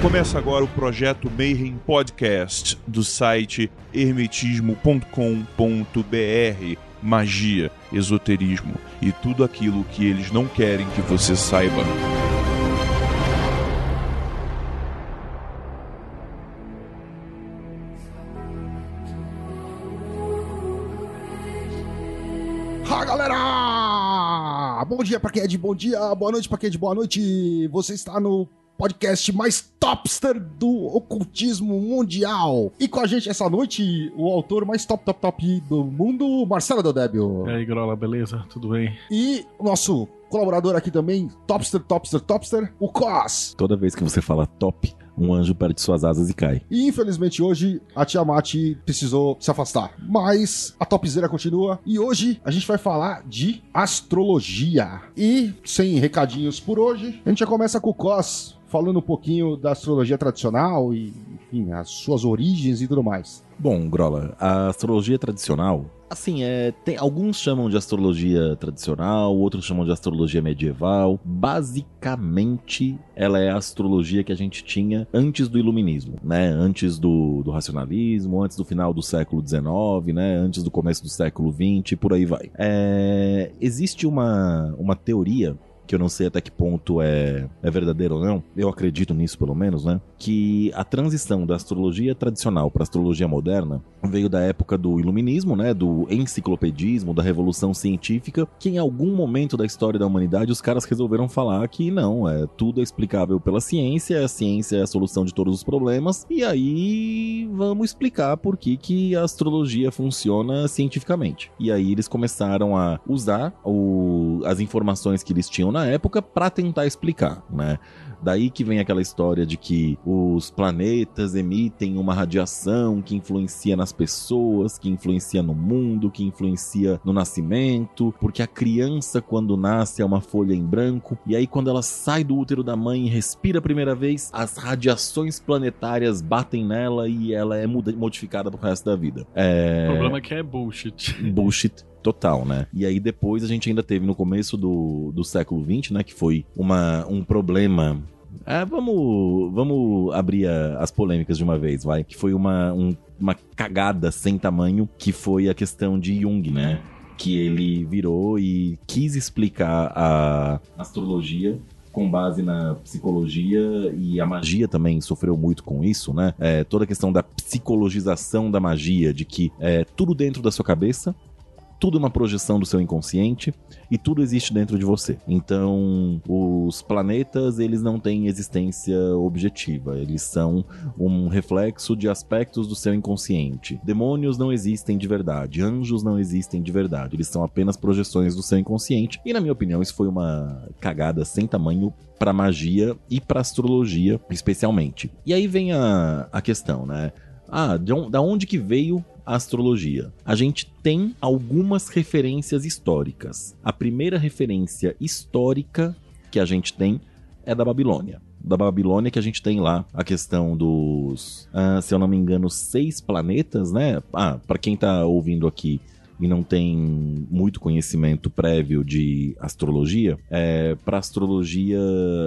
Começa agora o projeto Mayhem Podcast do site hermetismo.com.br. Magia, esoterismo e tudo aquilo que eles não querem que você saiba. Fala galera! Bom dia pra quem é de bom dia, boa noite pra quem é de boa noite. Você está no podcast mais topster do ocultismo mundial. E com a gente essa noite, o autor mais top, top, top do mundo, Marcelo Deldébio. E aí, Grola, beleza? Tudo bem? E o nosso colaborador aqui também, topster, topster, topster, o Cos. Toda vez que você fala top, um anjo perde suas asas e cai. E infelizmente hoje a Tiamat precisou se afastar. Mas a topzera continua e hoje a gente vai falar de astrologia. E sem recadinhos por hoje, a gente já começa com o Cos falando um pouquinho da astrologia tradicional e, enfim, as suas origens e tudo mais. Bom, Grola, a astrologia tradicional, assim, é, tem, alguns chamam de astrologia tradicional, outros chamam de astrologia medieval. Basicamente, ela é a astrologia que a gente tinha antes do iluminismo, né? Antes do, do racionalismo, antes do final do século XIX, né? Antes do começo do século XX, por aí vai. É, existe uma, uma teoria que eu não sei até que ponto é, é verdadeiro ou não, eu acredito nisso pelo menos, né? Que a transição da astrologia tradicional para a astrologia moderna veio da época do iluminismo, né? Do enciclopedismo, da revolução científica, que em algum momento da história da humanidade os caras resolveram falar que não, é tudo é explicável pela ciência, a ciência é a solução de todos os problemas, e aí vamos explicar por que, que a astrologia funciona cientificamente. E aí eles começaram a usar o, as informações que eles tinham na época para tentar explicar, né? Daí que vem aquela história de que os planetas emitem uma radiação que influencia nas pessoas, que influencia no mundo, que influencia no nascimento, porque a criança quando nasce é uma folha em branco, e aí quando ela sai do útero da mãe e respira a primeira vez, as radiações planetárias batem nela e ela é modificada pro resto da vida. É... O problema é que é bullshit. Bullshit total, né? E aí depois a gente ainda teve no começo do, do século XX, né? Que foi uma, um problema é, vamos, vamos abrir a, as polêmicas de uma vez, vai. Que foi uma, um, uma cagada sem tamanho, que foi a questão de Jung, né? Que ele virou e quis explicar a astrologia com base na psicologia e a magia também sofreu muito com isso, né? É, toda a questão da psicologização da magia, de que é tudo dentro da sua cabeça, tudo é uma projeção do seu inconsciente e tudo existe dentro de você. Então, os planetas, eles não têm existência objetiva, eles são um reflexo de aspectos do seu inconsciente. Demônios não existem de verdade, anjos não existem de verdade, eles são apenas projeções do seu inconsciente. E na minha opinião, isso foi uma cagada sem tamanho para magia e para astrologia, especialmente. E aí vem a, a questão, né? Ah, de da onde que veio astrologia? A gente tem algumas referências históricas. A primeira referência histórica que a gente tem é da Babilônia. Da Babilônia que a gente tem lá a questão dos, ah, se eu não me engano, seis planetas, né? Ah, para quem tá ouvindo aqui e não tem muito conhecimento prévio de astrologia, é, para astrologia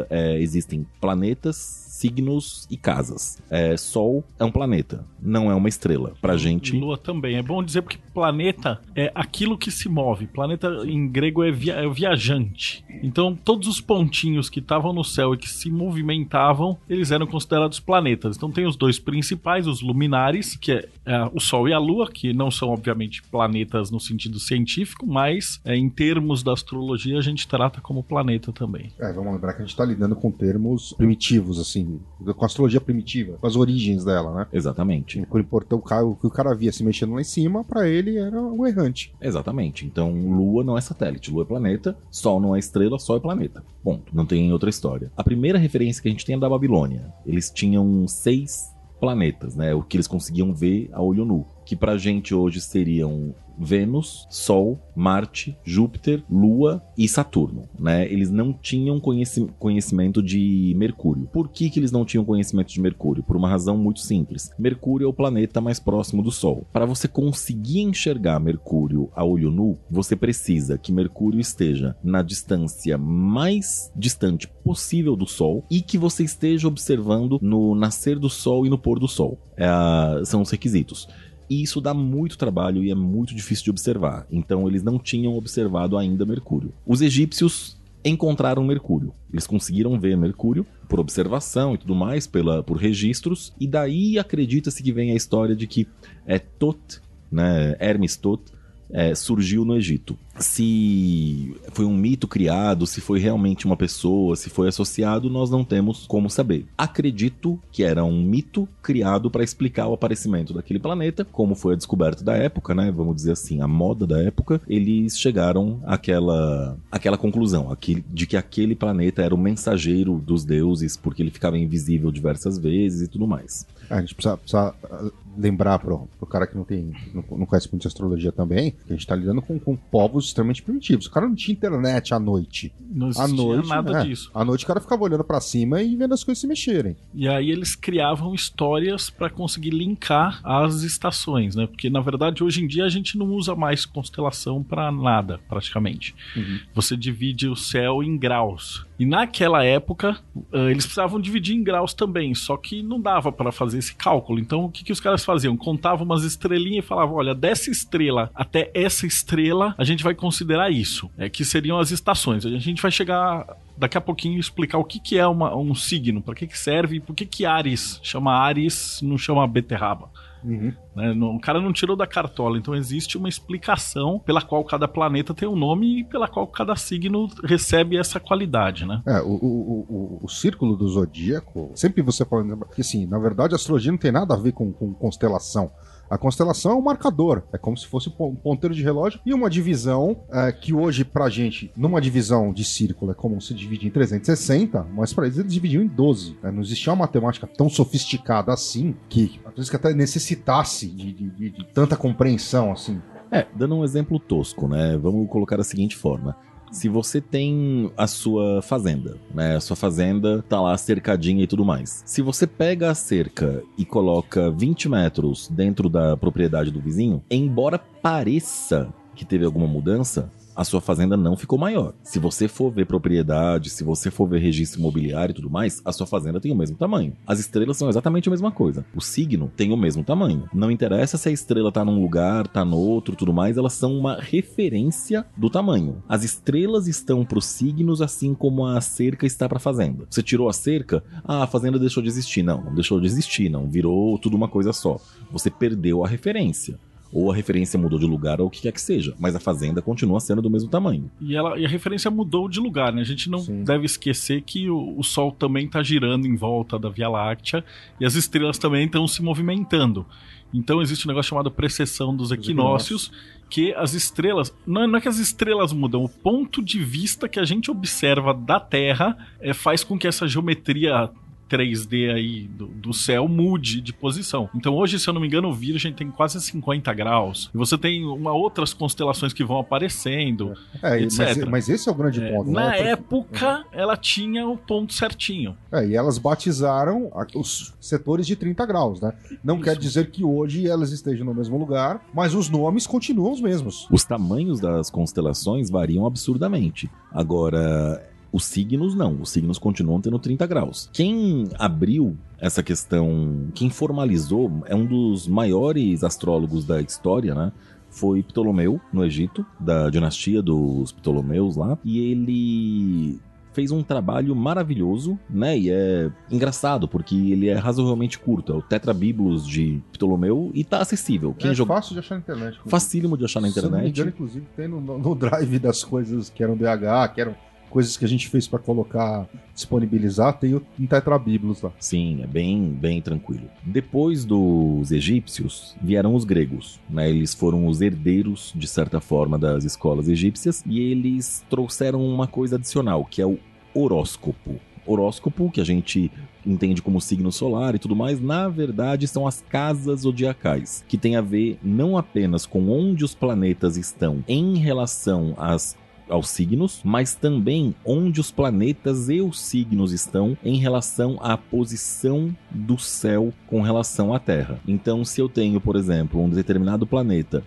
é, existem planetas signos e casas. É, Sol é um planeta, não é uma estrela. Pra gente. Lua também. É bom dizer porque planeta é aquilo que se move. Planeta em grego é, via, é viajante. Então, todos os pontinhos que estavam no céu e que se movimentavam, eles eram considerados planetas. Então, tem os dois principais, os luminares, que é, é o Sol e a Lua, que não são, obviamente, planetas no sentido científico, mas é, em termos da astrologia a gente trata como planeta também. É, vamos lembrar que a gente está lidando com termos primitivos, assim, com a astrologia primitiva, com as origens dela, né? Exatamente. O cara, o que o cara via se mexendo lá em cima, para ele era um errante. Exatamente. Então, Lua não é satélite, Lua é planeta, Sol não é estrela, Sol é planeta. Ponto. Não tem outra história. A primeira referência que a gente tem é da Babilônia. Eles tinham seis planetas, né? O que eles conseguiam ver a olho nu que pra gente hoje seriam Vênus, Sol, Marte, Júpiter, Lua e Saturno, né? Eles não tinham conheci conhecimento de Mercúrio. Por que, que eles não tinham conhecimento de Mercúrio? Por uma razão muito simples. Mercúrio é o planeta mais próximo do Sol. Para você conseguir enxergar Mercúrio a olho nu, você precisa que Mercúrio esteja na distância mais distante possível do Sol e que você esteja observando no nascer do Sol e no pôr do Sol. É, são os requisitos. E isso dá muito trabalho e é muito difícil de observar. Então eles não tinham observado ainda Mercúrio. Os egípcios encontraram Mercúrio. Eles conseguiram ver Mercúrio por observação e tudo mais, pela, por registros, e daí acredita-se que vem a história de que é Tot, né, Hermes Tot, é, surgiu no Egito. Se foi um mito criado, se foi realmente uma pessoa, se foi associado, nós não temos como saber. Acredito que era um mito criado para explicar o aparecimento daquele planeta, como foi a descoberta da época, né? Vamos dizer assim, a moda da época. Eles chegaram àquela, àquela conclusão de que aquele planeta era o mensageiro dos deuses, porque ele ficava invisível diversas vezes e tudo mais. A gente precisa, precisa ah, lembrar pro, pro cara que não tem não, não conhece muito de astrologia também, que a gente tá lidando com, com povos extremamente primitivos. O cara não tinha internet à noite. Não existia à noite, nada é, disso. À noite o cara ficava olhando para cima e vendo as coisas se mexerem. E aí eles criavam histórias para conseguir linkar as estações, né? Porque na verdade hoje em dia a gente não usa mais constelação para nada, praticamente. Uhum. Você divide o céu em graus. E naquela época, uh, eles precisavam dividir em graus também, só que não dava para fazer esse cálculo. Então, o que, que os caras faziam? Contavam umas estrelinhas e falavam: olha, dessa estrela até essa estrela, a gente vai considerar isso, é que seriam as estações. A gente vai chegar daqui a pouquinho explicar o que, que é uma, um signo, para que, que serve e por que, que Ares chama Ares, não chama beterraba. Uhum. Né? O cara não tirou da cartola, então existe uma explicação pela qual cada planeta tem um nome e pela qual cada signo recebe essa qualidade, né? É, o, o, o, o- círculo do zodíaco, sempre você lembrar que, assim, na verdade, a astrologia não tem nada a ver com, com constelação. A constelação é um marcador, é como se fosse um pon- ponteiro de relógio e uma divisão é, que hoje, pra gente, numa divisão de círculo, é como se divide em 360, mas pra eles eles dividiam em 12. né? Não existia uma matemática tão sofisticada assim que, às vezes, que até necessitasse de, de- de- de tanta compreensão, assim. É, dando um exemplo tosco, né? Vamos colocar da seguinte forma. Se você tem a sua fazenda, né? A sua fazenda tá lá cercadinha e tudo mais. Se você pega a cerca e coloca 20 metros dentro da propriedade do vizinho, embora pareça que teve alguma mudança, a sua fazenda não ficou maior. Se você for ver propriedade, se você for ver registro imobiliário e tudo mais, a sua fazenda tem o mesmo tamanho. As estrelas são exatamente a mesma coisa. O signo tem o mesmo tamanho. Não interessa se a estrela tá num lugar, tá no outro, tudo mais, elas são uma referência do tamanho. As estrelas estão pros signos assim como a cerca está pra fazenda. Você tirou a cerca, ah, a fazenda deixou de existir. Não, não deixou de existir, não. Virou tudo uma coisa só. Você perdeu a referência. Ou a referência mudou de lugar ou o que quer que seja. Mas a fazenda continua sendo do mesmo tamanho. E, ela, e a referência mudou de lugar, né? A gente não Sim. deve esquecer que o, o Sol também está girando em volta da Via Láctea e as estrelas também estão se movimentando. Então existe um negócio chamado precessão dos equinócios, que as estrelas. Não, não é que as estrelas mudam, o ponto de vista que a gente observa da Terra é, faz com que essa geometria 3D aí do, do céu mude de posição. Então hoje, se eu não me engano, o Virgem tem quase 50 graus. E você tem uma outras constelações que vão aparecendo. É, Etc. mas, mas esse é o grande É, ponto. na né? Época, ela tinha o ponto certinho. É, e elas batizaram os setores de 30 graus, né? Não Isso. quer dizer que hoje elas estejam no mesmo lugar, mas os nomes continuam os mesmos. Os tamanhos das constelações variam absurdamente. Agora, os signos não. Os signos continuam tendo 30 graus. Quem abriu essa questão, quem formalizou, é um dos maiores astrólogos da história, né? Foi Ptolomeu, no Egito, da dinastia dos Ptolomeus lá. E ele fez um trabalho maravilhoso, né? E é engraçado, porque ele é razoavelmente curto. É o Tetrabiblos de Ptolomeu e tá acessível. Quem é jogou. fácil de achar na internet. Facílimo de achar na Se eu não me internet. engano, inclusive, tem no, no drive das coisas que eram DH, que eram coisas que a gente fez pra colocar, disponibilizar, tem o- um tetrabiblos lá. Sim, é bem, bem tranquilo. Depois dos egípcios, vieram os gregos. Né? Eles foram os herdeiros, de certa forma, das escolas egípcias e eles trouxeram uma coisa adicional, que é o horóscopo. horóscopo, que a gente entende como signo solar e tudo mais, na verdade são as casas zodiacais, que tem a ver não apenas com onde os planetas estão em relação às aos signos, mas também onde os planetas e os signos estão em relação à posição do céu com relação à Terra. Então, se eu tenho, por exemplo, um determinado planeta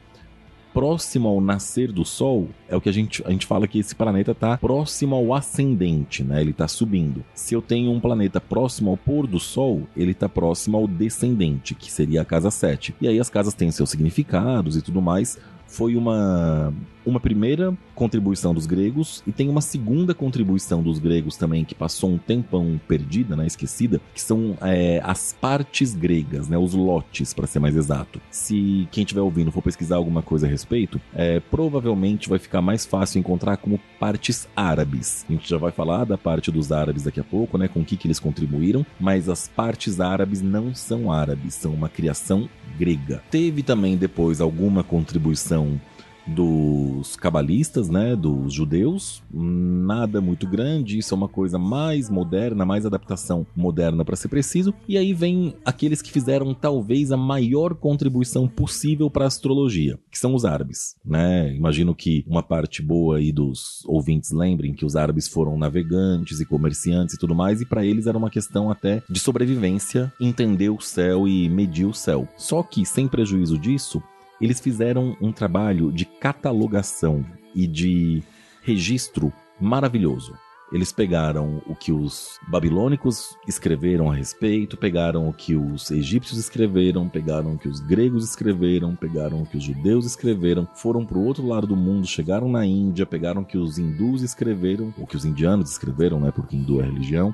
próximo ao nascer do Sol, é o que a gente, a gente fala que esse planeta está próximo ao ascendente, né? Ele está subindo. Se eu tenho um planeta próximo ao pôr do Sol, ele está próximo ao descendente, que seria a casa 7. E aí as casas têm seus significados e tudo mais foi uma, uma primeira contribuição dos gregos e tem uma segunda contribuição dos gregos também que passou um tempão perdida, né, esquecida, que são é, as partes gregas, né, os lotes, para ser mais exato. Se quem estiver ouvindo for pesquisar alguma coisa a respeito, é, provavelmente vai ficar mais fácil encontrar como partes árabes. A gente já vai falar da parte dos árabes daqui a pouco, né, com o que, que eles contribuíram, mas as partes árabes não são árabes, são uma criação grega. Teve também depois alguma contribuição dos cabalistas, né, dos judeus, nada muito grande, isso é uma coisa mais moderna, mais adaptação moderna para ser preciso. E aí vem aqueles que fizeram talvez a maior contribuição possível para a astrologia, que são os árabes, né? Imagino que uma parte boa aí dos ouvintes lembrem que os árabes foram navegantes e comerciantes e tudo mais, e para eles era uma questão até de sobrevivência, entender o céu e medir o céu. Só que sem prejuízo disso, eles fizeram um trabalho de catalogação e de registro maravilhoso. Eles pegaram o que os babilônicos escreveram a respeito, pegaram o que os egípcios escreveram, pegaram o que os gregos escreveram, pegaram o que os judeus escreveram, foram para o outro lado do mundo, chegaram na Índia, pegaram o que os hindus escreveram, o que os indianos escreveram, né, porque hindu é religião,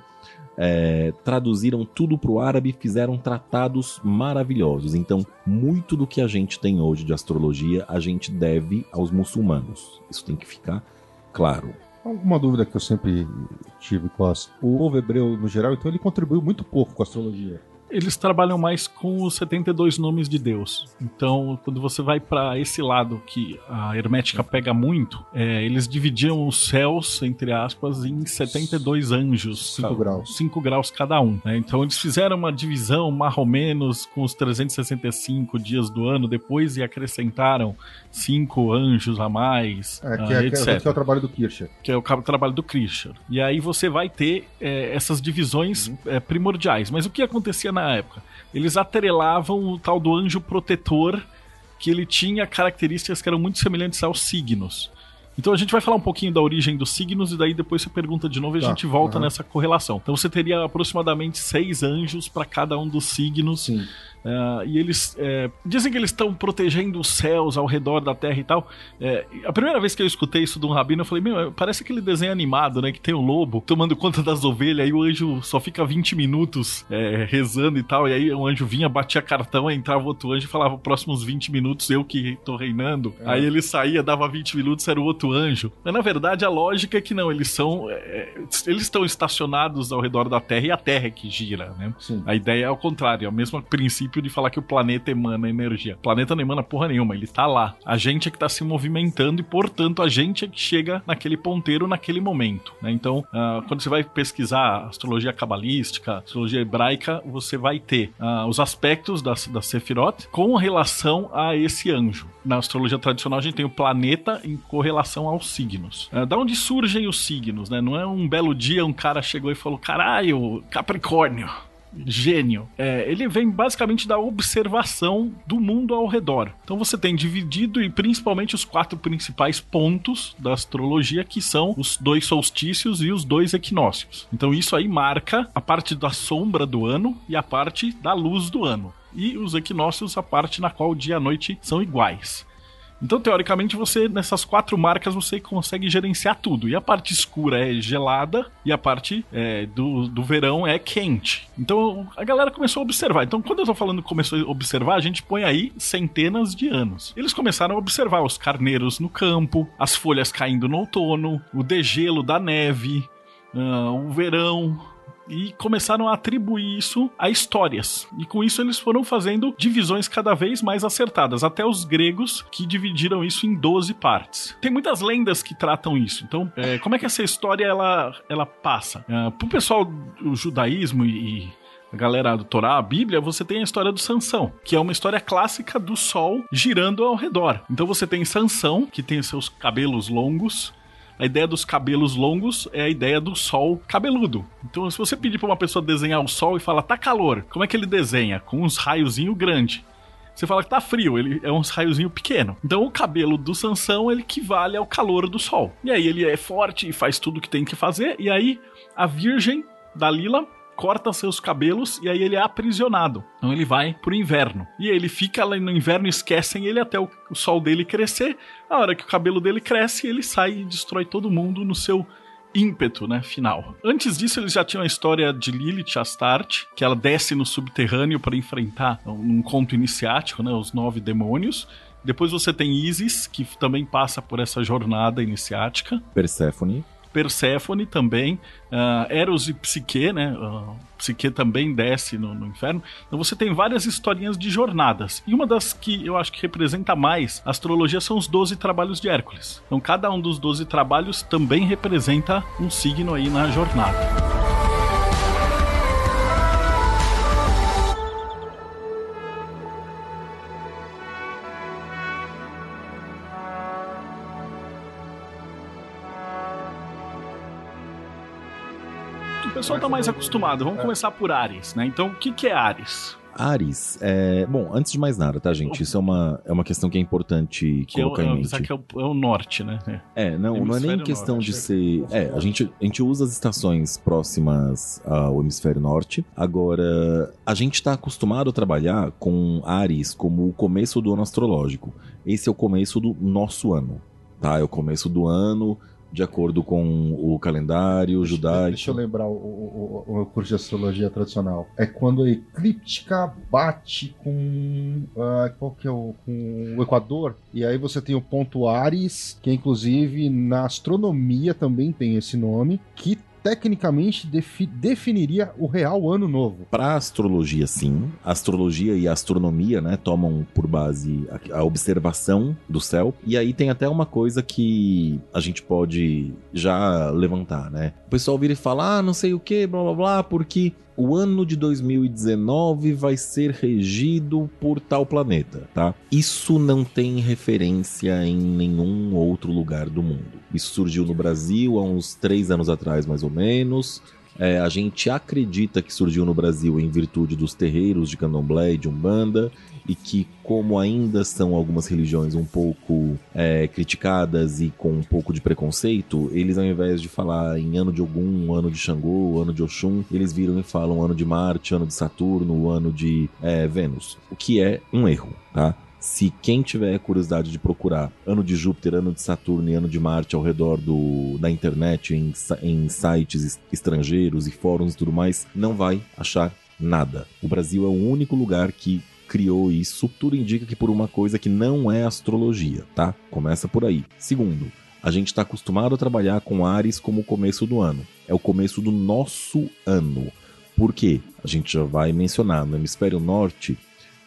é, traduziram tudo para o árabe e fizeram tratados maravilhosos. Então, muito do que a gente tem hoje de astrologia a gente deve aos muçulmanos. Isso tem que ficar claro. Uma dúvida que eu sempre tive com as... o povo hebreu no geral, então ele contribuiu muito pouco com a astrologia eles trabalham mais com os 72 nomes de Deus. Então, quando você vai para esse lado que a hermética pega muito, é, eles dividiam os céus, entre aspas, em 72 anjos. 5 graus. 5 graus cada um. Né? Então, eles fizeram uma divisão, mais ou menos, com os 365 dias do ano depois e acrescentaram cinco anjos a mais, é, que, é, etc. Que é, que é o trabalho do Kircher. Que é o trabalho do Kircher. E aí você vai ter é, essas divisões uhum. É, primordiais. Mas o que acontecia na na época. Eles atrelavam o tal do anjo protetor, que ele tinha características que eram muito semelhantes aos signos. Então a gente vai falar um pouquinho da origem dos signos e daí depois você pergunta de novo e a tá, gente volta uhum. nessa correlação. Então você teria aproximadamente seis anjos para cada um dos signos. Sim. Uh, e eles é, dizem que eles estão protegendo os céus ao redor da Terra e tal. É, a primeira vez que eu escutei isso de um rabino, eu falei: Meu, parece aquele desenho animado, né? Que tem o lobo tomando conta das ovelhas, aí o anjo só fica 20 minutos é, rezando e tal. E aí o anjo vinha, batia cartão, entrava outro anjo e falava: Próximos 20 minutos eu que tô reinando. É. Aí ele saía, dava 20 minutos, era o outro anjo. Mas na verdade a lógica é que não, eles são. É, eles estão estacionados ao redor da Terra e a Terra é que gira, né? Sim. A ideia é ao contrário, é o mesmo princípio princípio de falar que o planeta emana energia. O planeta não emana porra nenhuma, ele tá lá. A gente é que tá se movimentando e, portanto, a gente é que chega naquele ponteiro naquele momento. Né? Então, uh, quando você vai pesquisar astrologia cabalística, astrologia hebraica, você vai ter uh, os aspectos da, da Sefirot com relação a esse anjo. Na astrologia tradicional, a gente tem o planeta em correlação aos signos. Uh, da onde surgem os signos, né? Não é um belo dia um cara chegou e falou: caralho, Capricórnio gênio. É, ele vem basicamente da observação do mundo ao redor. Então você tem dividido e principalmente os quatro principais pontos da astrologia, que são os dois solstícios e os dois equinócios. Então isso aí marca a parte da sombra do ano e a parte da luz do ano. E os equinócios, a parte na qual o dia e a noite são iguais. Então, teoricamente, você nessas quatro marcas você consegue gerenciar tudo. E a parte escura é gelada e a parte é, do, do verão é quente. Então a galera começou a observar. Então, quando eu tô falando começou a observar, a gente põe aí centenas de anos. Eles começaram a observar os carneiros no campo, as folhas caindo no outono, o degelo da neve, uh, o verão, e começaram a atribuir isso a histórias. E com isso eles foram fazendo divisões cada vez mais acertadas, até os gregos que dividiram isso em 12 partes. Tem muitas lendas que tratam isso. Então, é, como é que essa história ela, ela passa? É, pro pessoal do judaísmo e, a galera do Torá, a Bíblia, você tem a história do Sansão, que é uma história clássica do sol girando ao redor. Então você tem Sansão, que tem seus cabelos longos, a ideia dos cabelos longos é a ideia do sol cabeludo. Então, se você pedir para uma pessoa desenhar o sol e falar tá calor, como é que ele desenha? Com uns raiozinho grande. Você fala que tá frio, ele é uns raiozinho pequeno. Então o cabelo do Sansão ele equivale ao calor do sol. E aí ele é forte e faz tudo o que tem que fazer. E aí a virgem Dalila corta seus cabelos e aí ele é aprisionado. Então ele vai pro inverno. E ele fica lá no inverno, esquecem ele até o, o sol dele crescer. A hora que o cabelo dele cresce, ele sai e destrói todo mundo no seu ímpeto, né, final. Antes disso, eles já tinham a história de Lilith Astarte, que ela desce no subterrâneo para enfrentar um conto iniciático, né, os nove demônios. Depois você tem Isis, que também passa por essa jornada iniciática. Perséfone. Perséfone também, uh, Eros e Psique, né? Uh, Psique também desce no, no, inferno. Então você tem várias historinhas de jornadas. E uma das que eu acho que representa mais a astrologia são os 12 trabalhos de Hércules. Então cada um dos 12 trabalhos também representa um signo aí na jornada. Pessoal tá mais acostumado. Vamos é. começar por Ares, né? Então, o que, que é Ares? Ares, é... bom, antes de mais nada, tá, gente? Isso é uma, é uma questão que é importante que colocar é o, em mente. Que é o, é o norte, né? É, é não, não é nem questão norte. de ser. É, a gente, a gente usa as estações próximas ao hemisfério norte. Agora, a gente está acostumado a trabalhar com Ares como o começo do ano astrológico. Esse é o começo do nosso ano, tá? É o começo do ano de acordo com o calendário judaico. Deixa eu lembrar o, o, o, o curso de astrologia tradicional. É quando a eclíptica bate com. Uh, qual que é o. com o Equador. E aí você tem o ponto Ares, que inclusive na astronomia também tem esse nome, que tecnicamente defi definiria o real ano novo. Para astrologia, sim. Astrologia e astronomia, né, tomam por base a, a, observação do céu. E aí tem até uma coisa que a gente pode já levantar, né? O pessoal vira e fala, ah, não sei o que, blá blá blá, porque o ano de 2019 vai ser regido por tal planeta, tá? Isso não tem referência em nenhum outro lugar do mundo. Isso surgiu no Brasil há uns três anos atrás, mais ou menos. É, a gente acredita que surgiu no Brasil em virtude dos terreiros de candomblé e de umbanda e que, como ainda são algumas religiões um pouco é, criticadas e com um pouco de preconceito, eles ao invés de falar em ano de Ogum, ano de Xangô, ano de Oxum, eles viram e falam ano de Marte, ano de Saturno, ano de é, Vênus, o que é um erro, tá? Se quem tiver curiosidade de procurar ano de Júpiter, ano de Saturno e ano de Marte ao redor do, da internet, em, em sites estrangeiros e fóruns e tudo mais, não vai achar nada. O Brasil é o único lugar que criou isso, tudo indica que por uma coisa que não é astrologia, tá? Começa por aí. Segundo, a gente está acostumado a trabalhar com Ares como o começo do ano. É o começo do nosso ano. Por quê? A gente já vai mencionar. No hemisfério norte,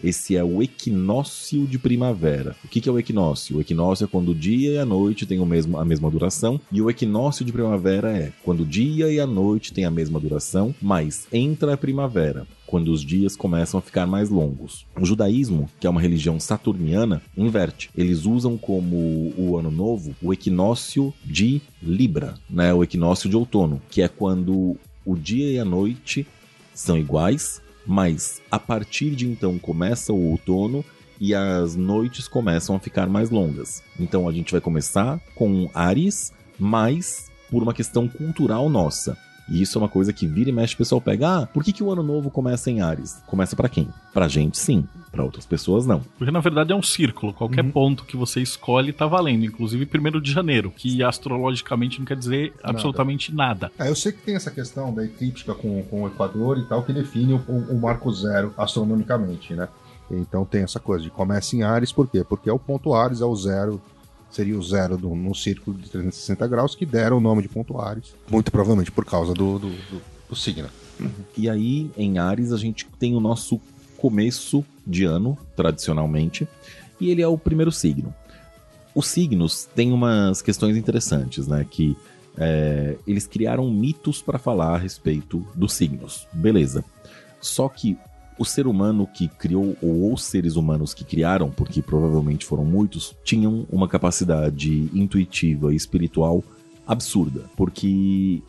esse é o equinócio de primavera. O que, é o equinócio? O equinócio é quando o dia e a noite têm o mesmo, a mesma duração, e o equinócio de primavera é quando o dia e a noite têm a mesma duração, mas entra a primavera quando os dias começam a ficar mais longos. O judaísmo, que é uma religião saturniana, inverte. Eles usam como o ano novo o equinócio de Libra, né? O equinócio de outono, que é quando o dia e a noite são iguais, mas a partir de então começa o outono e as noites começam a ficar mais longas. Então a gente vai começar com Ares, mas por uma questão cultural nossa. E isso é uma coisa que vira e mexe o pessoal pega. Ah, por que, que o ano novo começa em Ares? Começa para quem? Pra gente, sim. Para outras pessoas, não. Porque na verdade é um círculo. Qualquer uhum. ponto que você escolhe tá valendo. Inclusive primeiro de janeiro, que astrologicamente não quer dizer nada. absolutamente nada. É, eu sei que tem essa questão da eclíptica com, com o Equador e tal, que define o, o marco zero astronomicamente, né? Então tem essa coisa de começa em Ares, por quê? Porque é o ponto Ares, é o zero seria o zero do, no círculo de 360 graus, que deram o nome de ponto Ares, muito provavelmente por causa do, do, do, do signo. E aí, em Ares, a gente tem o nosso começo de ano, tradicionalmente, e ele é o primeiro signo. Os signos têm umas questões interessantes, né? Que é, eles criaram mitos para falar a respeito dos signos. Beleza. Só que o ser humano que criou, ou os seres humanos que criaram, porque provavelmente foram muitos, tinham uma capacidade intuitiva e espiritual absurda. Porque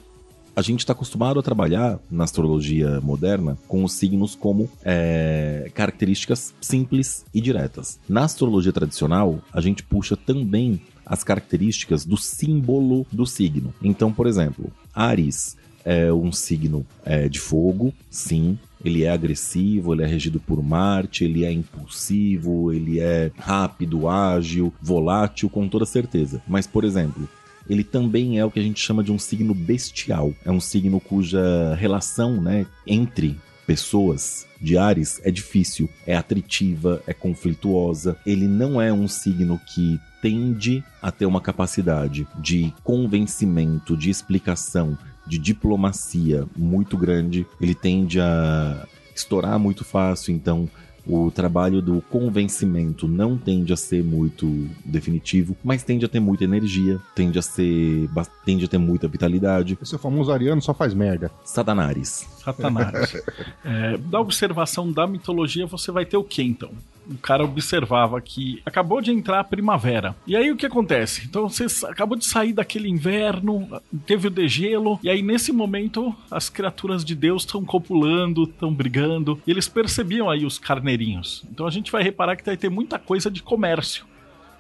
a gente está acostumado a trabalhar na astrologia moderna com os signos como é, características simples e diretas. Na astrologia tradicional, a gente puxa também as características do símbolo do signo. Então, por exemplo, Ares é um signo é, de fogo, sim. Ele é agressivo, ele é regido por Marte, ele é impulsivo, ele é rápido, ágil, volátil, com toda certeza. Mas, por exemplo, ele também é o que a gente chama de um signo bestial. É um signo cuja relação né, entre pessoas de Ares é difícil, é atritiva, é conflituosa. Ele não é um signo que tende a ter uma capacidade de convencimento, de explicação, de diplomacia muito grande. Ele tende a estourar muito fácil, então o trabalho do convencimento não tende a ser muito definitivo, mas tende a ter muita energia, tende a ser. tende a ter muita vitalidade. Esse famoso ariano só faz merda. Satanares. Satanás. é, da observação da mitologia, você vai ter o que então? O cara observava que acabou de entrar a primavera. E aí o que acontece? Então você acabou de sair daquele inverno, teve o degelo, e aí nesse momento as criaturas de Deus estão copulando, estão brigando, e eles percebiam aí os carneirinhos. Então a gente vai reparar que vai ter muita coisa de comércio.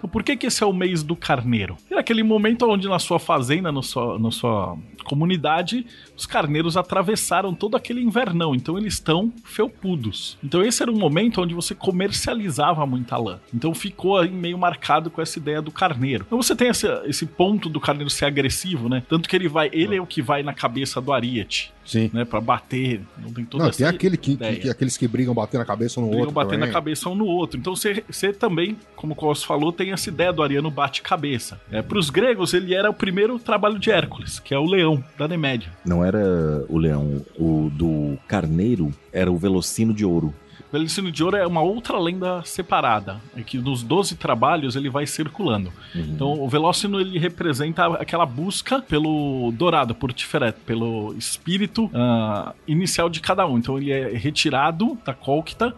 Então por que, que esse é o mês do carneiro? É aquele momento onde na sua fazenda, no sua, na sua comunidade, os carneiros atravessaram todo aquele invernão, então eles estão felpudos. Então esse era um momento onde você comercializava muita lã. Então ficou aí meio marcado com essa ideia do carneiro. Então você tem esse, esse ponto do carneiro ser agressivo, né? Tanto que ele vai, ele é o que vai na cabeça do Ariete. Sim. Né, pra bater. Não tem toda Não, essa tem aquele que, ideia. que- aqueles que brigam batendo a cabeça um no brigam outro. batendo também. a cabeça um no outro. Então você, você também, como o Cos falou, tem essa ideia do ariano bate-cabeça. É, Para os gregos, ele era o primeiro trabalho de Hércules, que é o leão da Nemédia. Não era o leão, o do carneiro era o velocino de ouro. O Velicino de Ouro é uma outra lenda separada, é que nos 12 trabalhos ele vai circulando. Então o Velocino ele representa aquela busca pelo dourado, por Tiferet, pelo espírito ah, inicial de cada um. Então ele é retirado da Colquita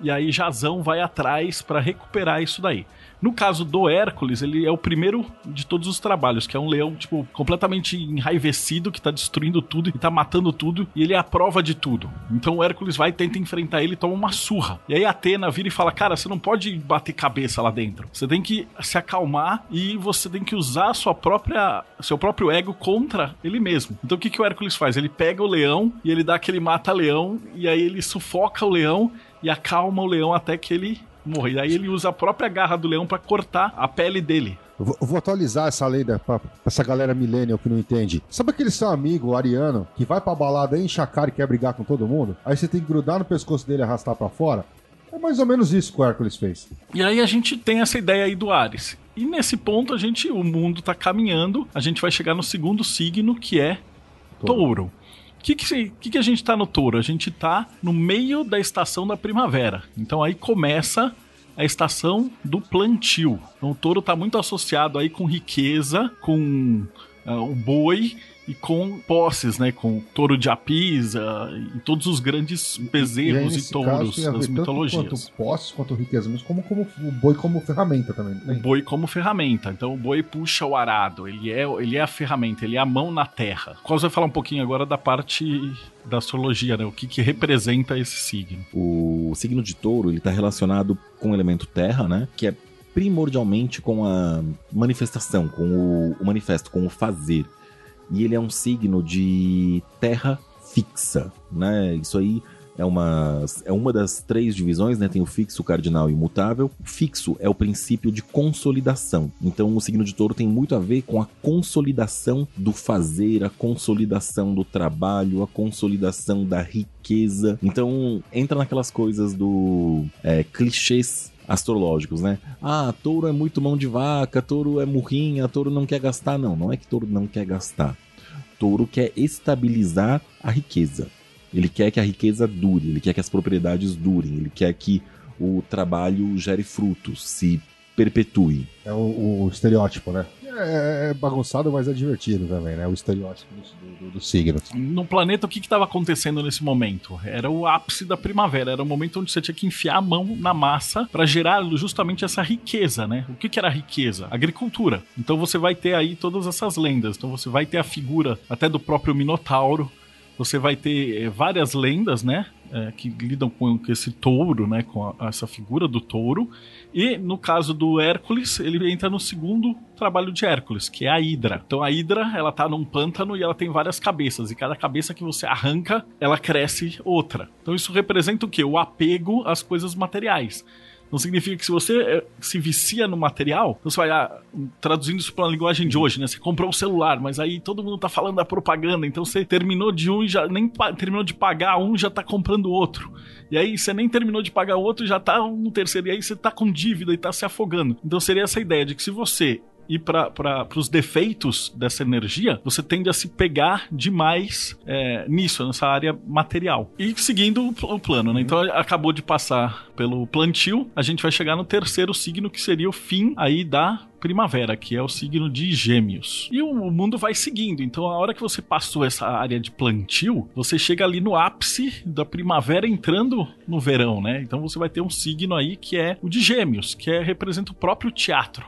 e aí Jazão vai atrás para recuperar isso daí. No caso do Hércules, ele é o primeiro de todos os trabalhos, que é um leão, tipo, completamente enraivecido, que tá destruindo tudo e tá matando tudo, e ele é a prova de tudo. Então o Hércules vai, tenta enfrentar ele e toma uma surra. E aí a Atena vira e fala: Cara, você não pode bater cabeça lá dentro. Você tem que se acalmar e você tem que usar sua própria, seu próprio ego contra ele mesmo. Então o que, que o Hércules faz? Ele pega o leão e ele dá aquele mata-leão, e aí ele sufoca o leão e acalma o leão até que ele morre. E aí ele usa a própria garra do leão pra cortar a pele dele. Vou, vou atualizar essa lenda pra, pra essa galera millennial que não entende. Sabe aquele seu amigo, o ariano, que vai pra balada, enche a cara e quer brigar com todo mundo? Aí você tem que grudar no pescoço dele e arrastar pra fora? É mais ou menos isso que o Hércules fez. E aí a gente tem essa ideia aí do Ares. E nesse ponto a gente, o mundo tá caminhando, a gente vai chegar no segundo signo que é Touro. O que, que, que, a gente tá no touro? A gente tá no meio da estação da primavera. Então aí começa a estação do plantio. Então o touro tá muito associado aí com riqueza, com ah, o boi e com posses, né? Com touro de Apis ah, e todos os grandes bezerros e, nesse touros caso, das ver tanto mitologias. Quanto posses, quanto riqueza, mas como, como o boi como ferramenta também. o né? boi como ferramenta. Então o boi puxa o arado, ele é, ele é a ferramenta, ele é a mão na terra. Qual vai falar um pouquinho agora da parte da astrologia, né? O que, que representa esse signo. O signo de touro, ele tá relacionado com o elemento terra, né? Que é primordialmente com a manifestação, com o, o manifesto, com o fazer. E ele é um signo de terra fixa, né? Isso aí é uma, é uma das três divisões, né? Tem o fixo, o cardinal e o imutável. O fixo é o princípio de consolidação. Então, o signo de touro tem muito a ver com a consolidação do fazer, a consolidação do trabalho, a consolidação da riqueza. Então, entra naquelas coisas do é, clichês astrológicos, né? Ah, touro é muito mão de vaca, touro é murrinha, touro não quer gastar. Não, não é que touro não quer gastar. Touro quer estabilizar a riqueza. Ele quer que a riqueza dure, ele quer que as propriedades durem, ele quer que o trabalho gere frutos, se perpetue. É o, o estereótipo, né? É, é bagunçado, mas é divertido também, né? O estereótipo do, do, do signo. No planeta, o que estava acontecendo nesse momento? Era o ápice da primavera, era o momento onde você tinha que enfiar a mão na massa para gerar justamente essa riqueza, né? O que, que era riqueza? Agricultura. Então você vai ter aí todas essas lendas. Então você vai ter a figura até do próprio Minotauro, você vai ter é, várias lendas, né? É, que lidam com esse touro, né? Com a, essa figura do touro. E no caso do Hércules, ele entra no segundo trabalho de Hércules, que é a Hidra. Então a Hidra, ela tá num pântano e ela tem várias cabeças, e cada cabeça que você arranca, ela cresce outra. Então isso representa o quê? O apego às coisas materiais. Não significa que se você eh, se vicia no material, você vai, ah, traduzindo isso para a linguagem de hoje, né? Você comprou um celular, mas aí todo mundo tá falando da propaganda, então você terminou de um e já nem terminou de pagar um, já tá comprando outro. E aí você nem terminou de pagar outro, já tá um terceiro, e aí você tá com dívida e tá se afogando. Então seria essa ideia de que se você e para os defeitos dessa energia, você tende a se pegar demais é, nisso, nessa área material. E seguindo o, o plano, né? Então acabou de passar pelo plantio, a gente vai chegar no terceiro signo, que seria o fim aí da primavera, que é o signo de Gêmeos. E o mundo vai seguindo. Então, a hora que você passou essa área de plantio, você chega ali no ápice da primavera entrando no verão, né? Então, você vai ter um signo aí que é o de Gêmeos, que é, representa o próprio teatro.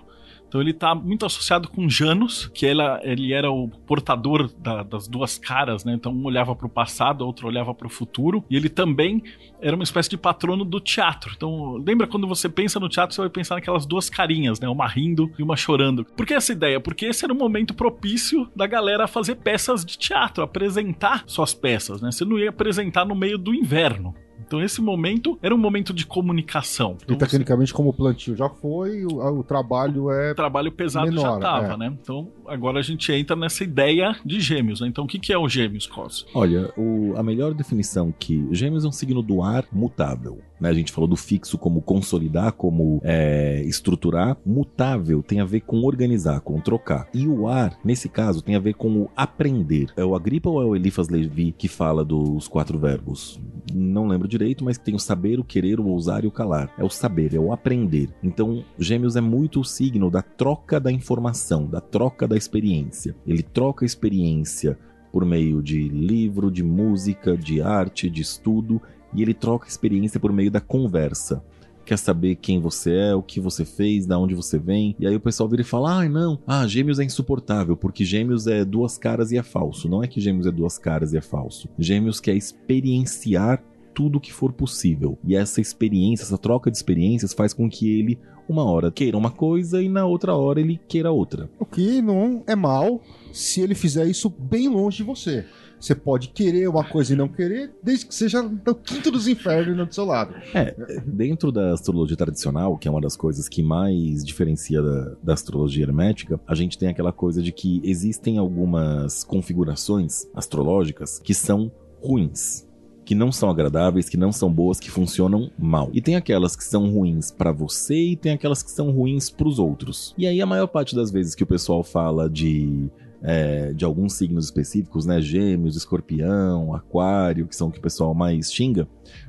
Então ele está muito associado com Janus, que ela, ele era o portador da, das duas caras, né? Então um olhava para o passado, outro olhava para o futuro. E ele também era uma espécie de patrono do teatro. Então lembra quando você pensa no teatro, você vai pensar naquelas duas carinhas, né? Uma rindo e uma chorando. Por que essa ideia? Porque esse era o momento propício da galera fazer peças de teatro, apresentar suas peças, né? Você não ia apresentar no meio do inverno. Então esse momento era um momento de comunicação. Então, e tecnicamente, como o plantio já foi, o, o trabalho é. O trabalho pesado menor, já estava, é. né? Então agora a gente entra nessa ideia de gêmeos, né? Então o que, que é o gêmeos, Cos? Olha, o, a melhor definição que gêmeos é um signo do ar mutável. Né? A gente falou do fixo como consolidar, como é, estruturar. Mutável tem a ver com organizar, com trocar. E o ar, nesse caso, tem a ver com o aprender. É o Agripa ou é o Elifas Levi que fala dos quatro verbos? Não lembro direito, mas tem o saber, o querer, o ousar e o calar. É o saber, é o aprender. Então, Gêmeos é muito o signo da troca da informação, da troca da experiência. Ele troca experiência por meio de livro, de música, de arte, de estudo, e ele troca experiência por meio da conversa quer saber quem você é, o que você fez, da onde você vem. E aí o pessoal vira e fala: ah, não, ah, Gêmeos é insuportável, porque Gêmeos é duas caras e é falso. Não é que Gêmeos é duas caras e é falso. Gêmeos quer experienciar tudo que for possível. E essa experiência, essa troca de experiências faz com que ele, uma hora, queira uma coisa e na outra hora ele queira outra. O que não é mal se ele fizer isso bem longe de você. Você pode querer uma coisa e não querer, desde que seja no quinto dos infernos do seu lado. É, dentro da astrologia tradicional, que é uma das coisas que mais diferencia da, da astrologia hermética, a gente tem aquela coisa de que existem algumas configurações astrológicas que são ruins que não são agradáveis, que não são boas, que funcionam mal. E tem aquelas que são ruins para você e tem aquelas que são ruins para os outros. E aí a maior parte das vezes que o pessoal fala de é, de alguns signos específicos, né? Gêmeos, escorpião, aquário, que são o que o pessoal mais xinga.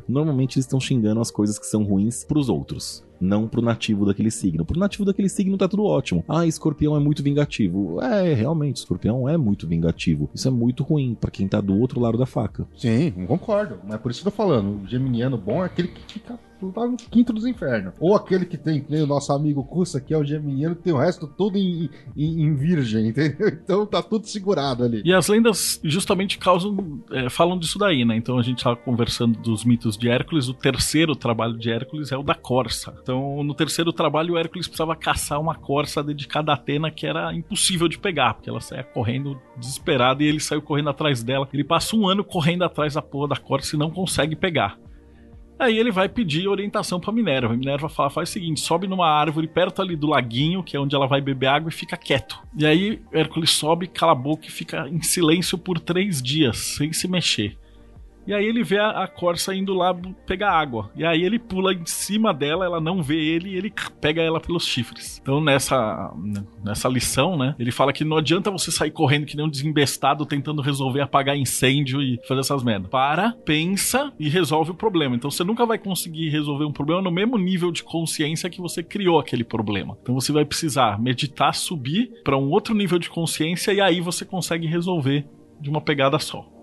Normalmente eles estão xingando as coisas que são ruins para os outros não pro nativo daquele signo. Pro nativo daquele signo tá tudo ótimo. Ah, escorpião é muito vingativo. É, realmente, escorpião é muito vingativo. Isso é muito ruim para quem tá do outro lado da faca. Sim, concordo. Mas por isso que eu tô falando. O geminiano bom é aquele que fica lá no quinto dos infernos. Ou aquele que tem, que nem o nosso amigo Cussa, que é o geminiano, que tem o resto todo em, em, em, virgem, entendeu? Então tá tudo segurado ali. E as lendas justamente causam, é, falam disso daí, né? Então a gente tava conversando dos mitos de Hércules, o terceiro trabalho de Hércules é o da Corsa. Então no terceiro trabalho o Hércules precisava caçar uma Corsa dedicada a Atena que era impossível de pegar, porque ela saía correndo desesperada e ele saiu correndo atrás dela. Ele passa um ano correndo atrás da porra da Corsa e não consegue pegar. Aí ele vai pedir orientação para Minerva. Minerva fala: faz o seguinte, sobe numa árvore perto ali do laguinho, que é onde ela vai beber água, e fica quieto. E aí Hércules sobe, cala a boca e fica em silêncio por três dias, sem se mexer. E aí ele vê a, a Corsa indo lá pegar água. E aí ele pula em cima dela, ela não vê ele e ele pega ela pelos chifres. Então nessa, nessa lição, né? Ele fala que não adianta você sair correndo que nem um desembestado tentando resolver apagar incêndio e fazer essas merdas. Para, pensa e resolve o problema. Então você nunca vai conseguir resolver um problema no mesmo nível de consciência que você criou aquele problema. Então você vai precisar meditar, subir para um outro nível de consciência e aí você consegue resolver de uma pegada só.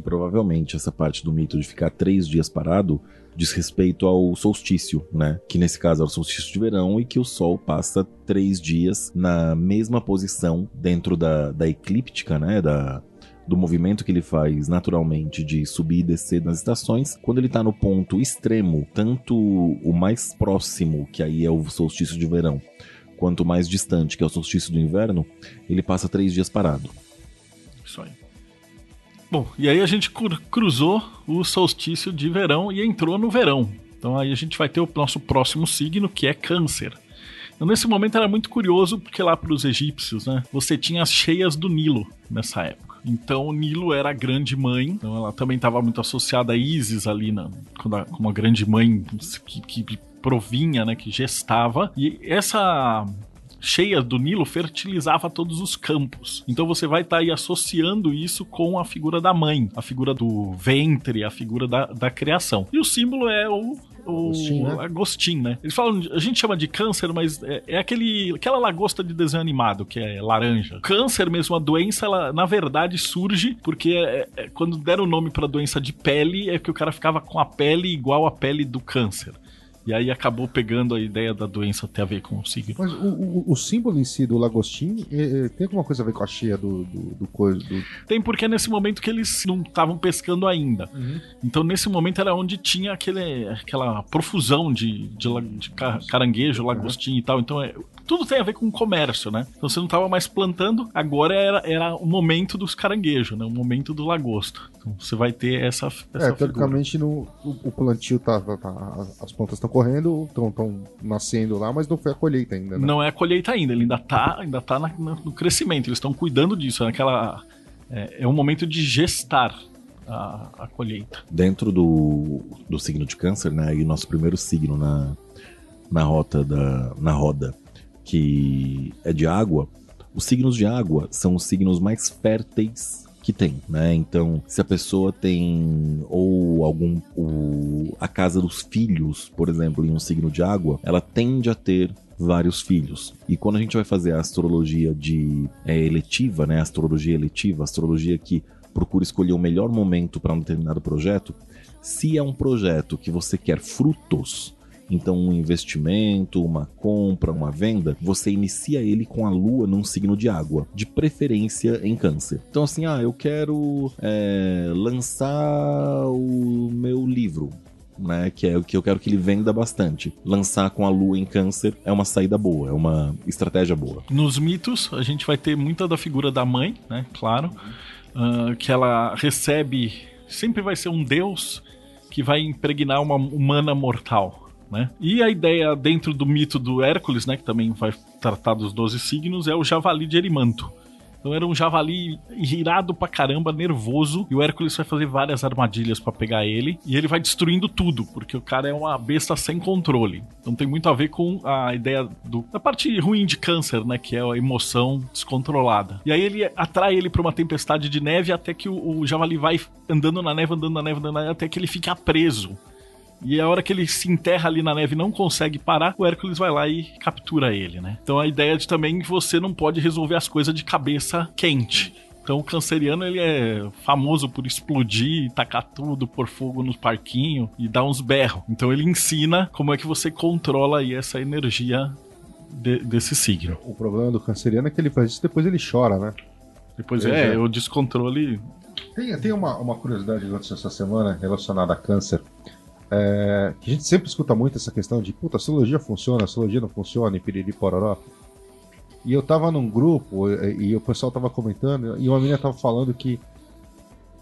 Provavelmente essa parte do mito de ficar três dias parado diz respeito ao solstício, né? Que nesse caso é o solstício de verão e que o Sol passa três dias na mesma posição dentro da, da eclíptica, né? Da, do movimento que ele faz naturalmente de subir e descer nas estações, quando ele está no ponto extremo, tanto o mais próximo, que aí é o solstício de verão, quanto mais distante, que é o solstício do inverno, ele passa três dias parado. Bom, e aí a gente cruzou o solstício de verão e entrou no verão. Então aí a gente vai ter o nosso próximo signo, que é Câncer. Então, nesse momento era muito curioso, porque lá para os egípcios, né, você tinha as cheias do Nilo nessa época. Então o Nilo era a grande mãe, então ela também estava muito associada a Isis ali, na, como a grande mãe que, que provinha, né, que gestava. E essa cheia do Nilo fertilizava todos os campos. Então você vai estar tá aí associando isso com a figura da mãe, a figura do ventre, a figura da, da criação. E o símbolo é o o Agostinho, né? Agostinho, né? Eles falam, a gente chama de câncer, mas é, é, aquele, aquela lagosta de desenho animado, que é laranja. Câncer mesmo, a doença, ela na verdade surge porque é, é, quando deram o nome pra doença de pele, é que o cara ficava com a pele igual a pele do câncer. E aí acabou pegando a ideia da doença ter a ver com o signo. Mas o, o, o símbolo em si do lagostim é, é, tem alguma coisa a ver com a cheia do, do, do coisa? Do... Tem, porque é nesse momento que eles não estavam pescando ainda. Uhum. Então nesse momento era onde tinha aquele, aquela profusão de, de, de caranguejo, lagostim uhum. e tal. Então é, tudo tem a ver com comércio, né? Então você não estava mais plantando, agora era, era o momento dos caranguejos, né? O momento do lagosto. Então você vai ter essa. essa é, teoricamente no, o, o, plantio tá, tá, tá As plantas estão correndo, estão nascendo lá, mas não foi a colheita ainda, né? Não é a colheita ainda, ele ainda tá, ainda tá na, no crescimento, eles estão cuidando disso, naquela. É, é um momento de gestar a, a, colheita. Dentro do, do signo de câncer, né? E o nosso primeiro signo na, na rota da. na roda que é de água, os signos de água são os signos mais férteis que tem, né? Então, se a pessoa tem ou algum o, a casa dos filhos, por exemplo, em um signo de água, ela tende a ter vários filhos. E quando a gente vai fazer a astrologia de é, eletiva, né? Astrologia eletiva, astrologia que procura escolher o melhor momento para um determinado projeto, se é um projeto que você quer frutos, então, um investimento, uma compra, uma venda, você inicia ele com a lua num signo de água, de preferência em câncer. Então, assim, ah, eu quero é, lançar o meu livro. Né, que é o que eu quero que ele venda bastante. Lançar com a lua em câncer é uma saída boa, é uma estratégia boa. Nos mitos, a gente vai ter muita da figura da mãe, né? Claro. Uh, que ela recebe. Sempre vai ser um deus que vai impregnar uma humana mortal né? E a ideia dentro do mito do Hércules, né, que também vai tratar dos 12 signos, é o javali de Erimanto. Então era um javali irado pra caramba, nervoso, e o Hércules vai fazer várias armadilhas para pegar ele, e ele vai destruindo tudo, porque o cara é uma besta sem controle. Então tem muito a ver com a ideia do, da parte ruim de câncer, né, que é a emoção descontrolada. E aí ele atrai ele para uma tempestade de neve até que o, o javali vai andando na neve, andando na neve, andando na neve, até que ele fica preso. E a hora que ele se enterra ali na neve e não consegue parar, o Hércules vai lá e captura ele, né? Então a ideia de também que você não pode resolver as coisas de cabeça quente. Então o canceriano ele é famoso por explodir, tacar tudo, por fogo no parquinho e dar uns berros. Então ele ensina como é que você controla aí essa energia de, desse signo. O problema do canceriano é que ele faz isso depois ele chora, né? Depois é, é, o descontrole. Tem, tem uma, uma curiosidade durante essa semana relacionada a câncer. É, a gente sempre escuta muito essa questão de puta, a astrologia funciona, a astrologia não funciona, e piriri pororó. E eu tava num grupo e, e o pessoal tava comentando, e uma menina tava falando que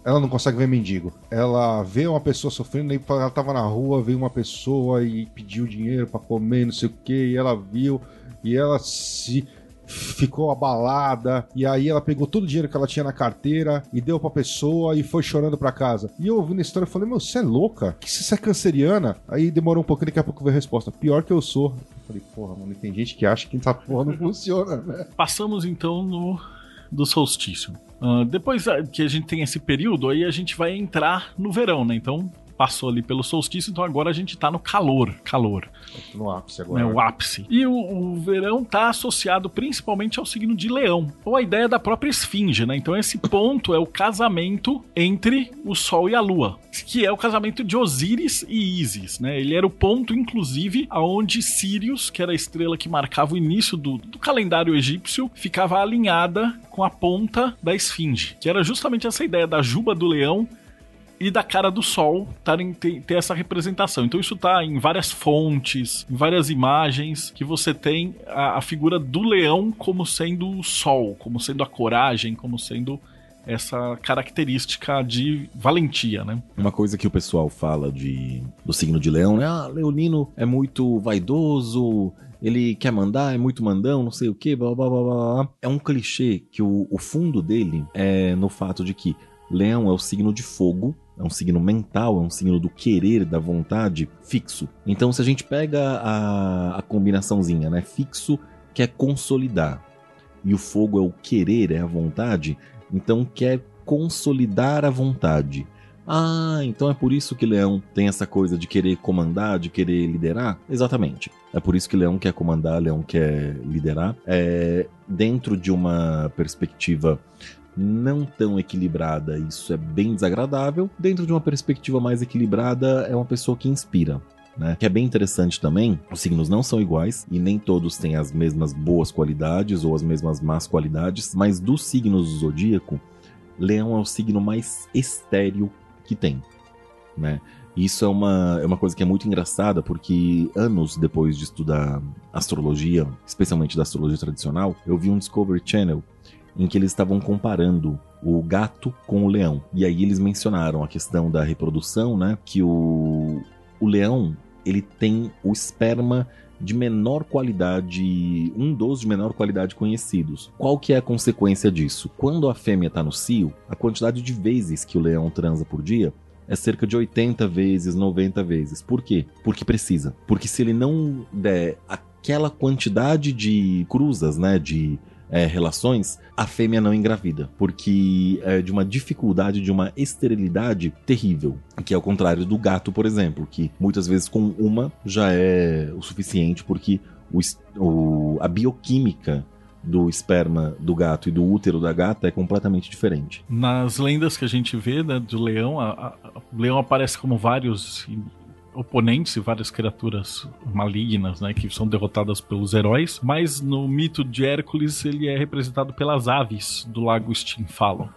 ela não consegue ver mendigo. Ela vê uma pessoa sofrendo, e ela tava na rua, veio uma pessoa e pediu dinheiro para comer, não sei o que, e ela viu, e ela se ficou abalada, e aí ela pegou todo o dinheiro que ela tinha na carteira e deu pra pessoa e foi chorando pra casa. E eu ouvindo a história, eu falei, meu, você é louca? Que você é canceriana? Aí demorou um pouquinho, daqui a pouco veio a resposta. Pior que eu sou. Eu falei, porra, mano, tem gente que acha que essa porra não funciona, né? Passamos então no do solstício. Uh, depois ah, que a gente tem esse período, aí a gente vai entrar no verão, né? Então passou ali pelo solstício, então agora a gente tá no calor. Calor. No ápice agora. Né, o ápice. E o, o verão tá associado principalmente ao signo de leão, ou a ideia da própria esfinge, né? Então esse ponto é o casamento entre o Sol e a Lua, que é o casamento de Osíris e Ísis, né? Ele era o ponto, inclusive, aonde Sirius, que era a estrela que marcava o início do, do calendário egípcio, ficava alinhada com a ponta da esfinge, que era justamente essa ideia da juba do leão e da cara do sol tarem, ter, ter, essa representação. Então isso tá em várias fontes, em várias imagens, que você tem a, a figura do leão como sendo o sol, como sendo a coragem, como sendo essa característica de valentia, né? Uma coisa que o pessoal fala de do signo de leão, né? Ah, leonino é muito vaidoso, ele quer mandar, é muito mandão, não sei o que, blá blá blá blá. É um clichê que o, o fundo dele é no fato de que leão é o signo de fogo é um signo mental, é um signo do querer, da vontade, fixo. Então, se a gente pega a, a combinaçãozinha, né? Fixo quer consolidar, e o fogo é o querer, é a vontade, então quer consolidar a vontade. Ah, então é por isso que Leão tem essa coisa de querer comandar, de querer liderar? Exatamente. É por isso que Leão quer comandar, Leão quer liderar. É, dentro de uma perspectiva não tão equilibrada, isso é bem desagradável. Dentro de uma perspectiva mais equilibrada, é uma pessoa que inspira. Né? Que é bem interessante também, os signos não são iguais e nem todos têm as mesmas boas qualidades ou as mesmas más qualidades, mas dos signos do zodíaco, Leão é o signo mais estéreo que tem, né? Isso é uma, é uma coisa que é muito engraçada, porque anos depois de estudar astrologia, especialmente da astrologia tradicional, eu vi um Discovery Channel em que eles estavam comparando o gato com o leão. E aí eles mencionaram a questão da reprodução, né? Que o, o leão ele tem o esperma de menor qualidade, um dos de menor qualidade conhecidos. Qual que é a consequência disso? Quando a fêmea está no cio, a quantidade de vezes que o leão transa por dia é cerca de 80 vezes, 90 vezes. Por quê? Porque precisa. Porque se ele não der aquela quantidade de cruzas, né, de é, relações, a fêmea não engravida, porque é de uma dificuldade, de uma esterilidade terrível, que é o contrário do gato, por exemplo, que muitas vezes com uma já é o suficiente, porque o, o, a bioquímica do esperma do gato e do útero da gata é completamente diferente. Nas lendas que a gente vê né, do leão, o leão aparece como vários oponentes e várias criaturas malignas, né, que são derrotadas pelos heróis, mas no mito de Hércules ele é representado pelas aves do lago Stinfalon.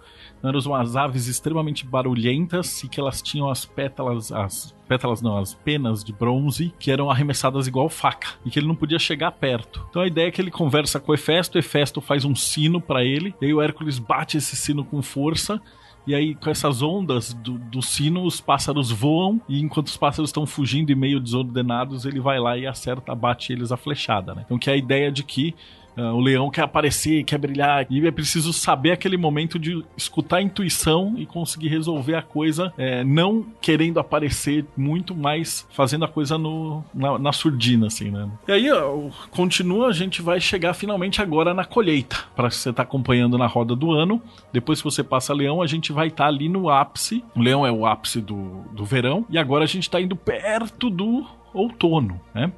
Eram umas aves extremamente barulhentas e que elas tinham as pétalas, as pétalas não, as penas de bronze que eram arremessadas igual faca e que ele não podia chegar perto. Então a ideia é que ele conversa com Hefesto, Hefesto faz um sino para ele, e aí o Hércules bate esse sino com força e aí, com essas ondas do, do sino, os pássaros voam. E enquanto os pássaros estão fugindo e meio desordenados, ele vai lá e acerta, bate eles a flechada, né? Então, que é a ideia de que Uh, o leão quer aparecer, quer brilhar, e é preciso saber aquele momento de escutar a intuição e conseguir resolver a coisa, é, não querendo aparecer muito, mas fazendo a coisa no, na, na surdina, assim, né? E aí, ó, continua, a gente vai chegar finalmente agora na colheita, para você estar tá acompanhando na roda do ano. Depois que você passa leão, a gente vai estar tá ali no ápice. O leão é o ápice do, do verão, e agora a gente está indo perto do outono, né?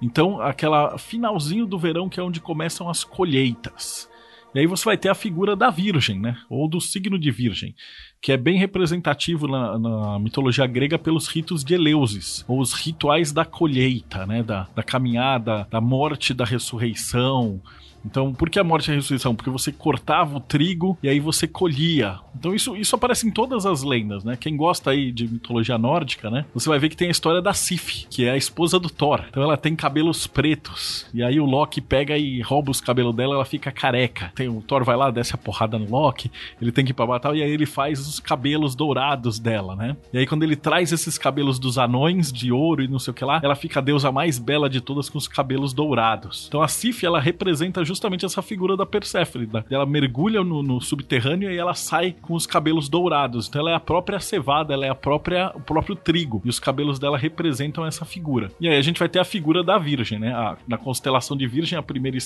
Então, aquela finalzinho do verão que é onde começam as colheitas. E aí você vai ter a figura da Virgem, né? Ou do signo de Virgem, que é bem representativo na, na mitologia grega pelos ritos de Eleusis, ou os rituais da colheita, né? Da, da caminhada, da morte, da ressurreição, então, por que a morte e a ressurreição? Porque você cortava o trigo e aí você colhia. Então, isso, isso aparece em todas as lendas, né? Quem gosta aí de mitologia nórdica, né? Você vai ver que tem a história da Sif, que é a esposa do Thor. Então, ela tem cabelos pretos. E aí o Loki pega e rouba os cabelos dela, ela fica careca. Tem, o Thor vai lá, desce a porrada no Loki, ele tem que ir pra batalha e aí ele faz os cabelos dourados dela, né? E aí, quando ele traz esses cabelos dos anões de ouro e não sei o que lá, ela fica a deusa mais bela de todas com os cabelos dourados. Então, a Sif, ela representa justamente essa figura da Perséfone. Da, ela mergulha no, no, subterrâneo e ela sai com os cabelos dourados. Então ela é a própria cevada, ela é a própria, o próprio trigo. E os cabelos dela representam essa figura. E aí a gente vai ter a figura da Virgem, né? A, na constelação de Virgem, a primeira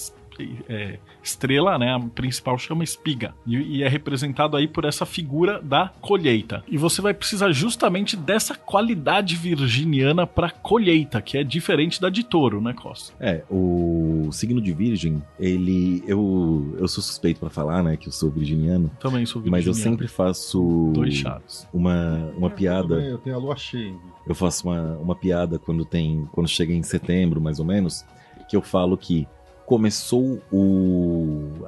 é, estrela, né? A principal chama espiga. E, e, é representado aí por essa figura da colheita. E você vai precisar justamente dessa qualidade virginiana para colheita, que é diferente da de touro, né, Costa? É, o signo de virgem, ele. Eu, eu sou suspeito para falar, né, que eu sou virginiano. Também sou virginiano. Mas eu sempre faço. Dois chaves. Uma, uma piada. Eu, tenho a lua cheia. Eu faço uma, uma piada quando tem. Quando chega em setembro, mais ou menos, que eu falo que começou o,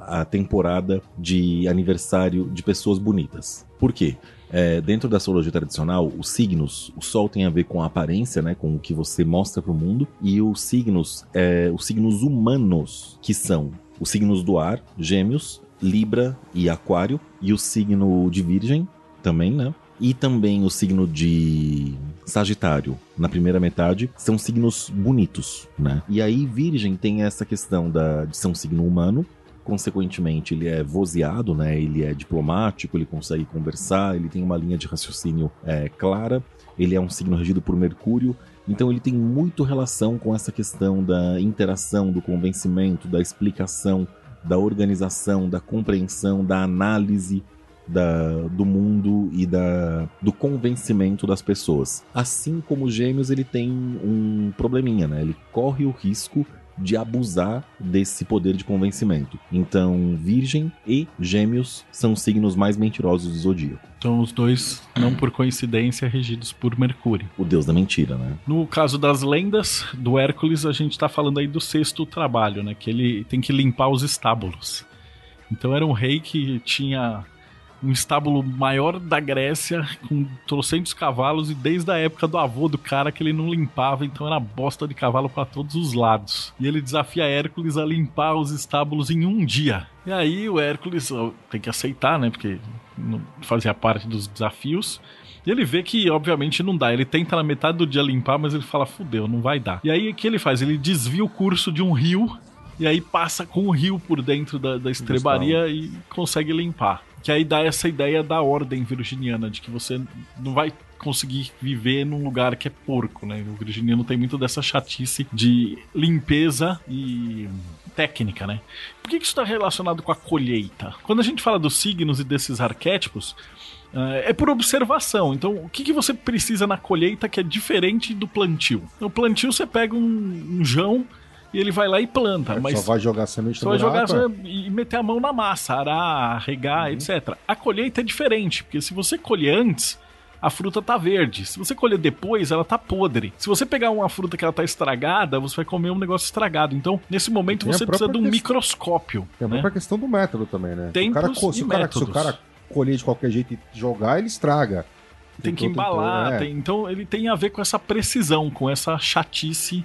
a temporada de aniversário de pessoas bonitas. Por quê? É, dentro da astrologia tradicional, os signos, o Sol tem a ver com a aparência, né, com o que você mostra para o mundo, e os signos, é, os signos humanos, que são os signos do ar, Gêmeos, Libra e Aquário, e o signo de Virgem também, né? E também o signo de Sagitário, na primeira metade, são signos bonitos, né? E aí, Virgem tem essa questão da, de ser um signo humano, consequentemente ele é vozeado, né? Ele é diplomático, ele consegue conversar, ele tem uma linha de raciocínio é, clara, ele é um signo regido por Mercúrio, então ele tem muito relação com essa questão da interação, do convencimento, da explicação, da organização, da compreensão, da análise da, do mundo e da, do convencimento das pessoas. Assim como Gêmeos, ele tem um probleminha, né? Ele corre o risco de abusar desse poder de convencimento. Então, Virgem e Gêmeos são os signos mais mentirosos do zodíaco. Então, os dois, não por coincidência, regidos por Mercúrio. O deus da mentira, né? No caso das lendas do Hércules, a gente tá falando aí do sexto trabalho, né? Que ele tem que limpar os estábulos. Então, era um rei que tinha um estábulo maior da Grécia, com trocentos cavalos, e desde a época do avô do cara que ele não limpava, então era bosta de cavalo para todos os lados. E ele desafia Hércules a limpar os estábulos em um dia. E aí o Hércules tem que aceitar, né? Porque não fazia parte dos desafios. E ele vê que, obviamente, não dá. Ele tenta na metade do dia limpar, mas ele fala, fudeu, não vai dar. E aí o que ele faz? Ele desvia o curso de um rio e aí passa com o rio por dentro da, da estrebaria e consegue limpar. Que aí dá essa ideia da ordem virginiana, de que você não vai conseguir viver num lugar que é porco, né? O virginiano tem muito dessa chatice de limpeza e técnica, né? Por que, isso está relacionado com a colheita? Quando a gente fala dos signos e desses arquétipos, eh, é por observação. Então, o que, que você precisa na colheita que é diferente do plantio? No plantio, você pega um, um jão e ele vai lá e planta. É, mas só vai jogar semente Só vai jogar e meter a mão na massa, arar, regar, uhum. etc. A colheita é diferente, porque se você colher antes, a fruta tá verde. Se você colher depois, ela tá podre. Se você pegar uma fruta que ela tá estragada, você vai comer um negócio estragado. Então, nesse momento, você precisa de um microscópio. Tem a né? própria questão do método também, né? Tempos se o cara, se o cara, se o cara colher de qualquer jeito e jogar, ele estraga. Tem que embalar. é. tem, então, ele tem a ver com essa precisão, com essa chatice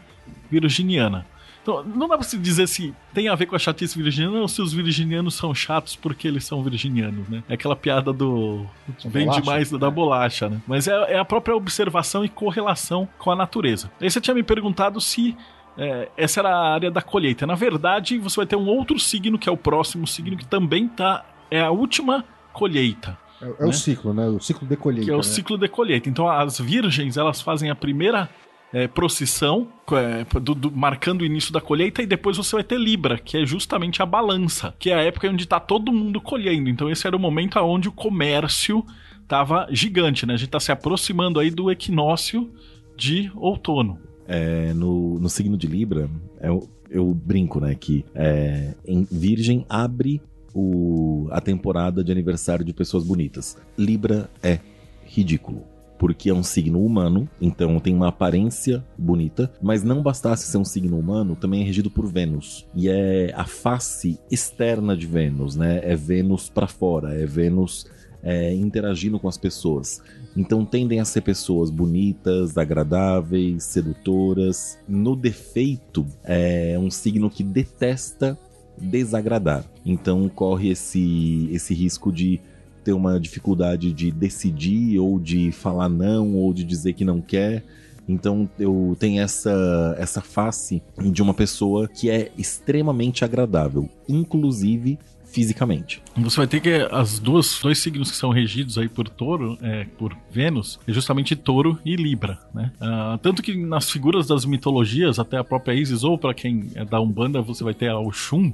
virginiana. Então, não dá pra se dizer se tem a ver com a chatice virginiana ou se os virginianos são chatos porque eles são virginianos, né? É aquela piada do. Vende mais da bolacha, né? Mas é, é, a própria observação e correlação com a natureza. Aí você tinha me perguntado se. É, essa era a área da colheita. Na verdade, você vai ter um outro signo, que é o próximo signo, que também tá. É a última colheita. É, é né? o ciclo, né? O ciclo de colheita. Que é o né? ciclo de colheita. Então, as virgens, elas fazem a primeira é, procissão, é, do, do, marcando o início da colheita, e depois você vai ter Libra, que é justamente a balança, que é a época onde está todo mundo colhendo. Então esse era o momento onde o comércio estava gigante, né? A gente está se aproximando aí do equinócio de outono. É, no, no signo de Libra, eu, eu brinco, né, que é, em Virgem abre o, a temporada de aniversário de pessoas bonitas. Libra é ridículo porque é um signo humano, então tem uma aparência bonita, mas não bastasse ser um signo humano, também é regido por Vênus. E é a face externa de Vênus, né? É Vênus para fora, é Vênus é, interagindo com as pessoas. Então tendem a ser pessoas bonitas, agradáveis, sedutoras. No defeito, é um signo que detesta desagradar. Então corre esse, esse risco de ter uma dificuldade de decidir ou de falar não ou de dizer que não quer. Então eu tenho essa, essa face de uma pessoa que é extremamente agradável, inclusive fisicamente. Você vai ter que as duas dois signos que são regidos aí por Touro, é, por Vênus, é justamente Touro e Libra, né? Ah, tanto que nas figuras das mitologias, até a própria Isis ou para quem é da Umbanda, você vai ter a Oxum,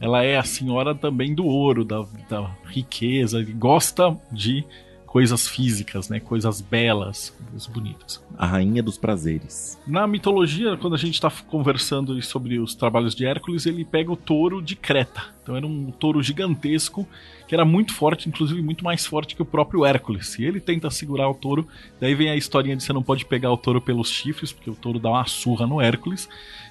ela é a senhora também do ouro, da, da riqueza, gosta de coisas físicas, né? Coisas belas, coisas bonitas. A rainha dos prazeres. Na mitologia, quando a gente está conversando sobre os trabalhos de Hércules, ele pega o touro de Creta. Então era um touro gigantesco que era muito forte, inclusive muito mais forte que o próprio Hércules. E ele tenta segurar o touro, daí vem a historinha de você não pode pegar o touro pelos chifres, porque o touro dá uma surra no Hércules.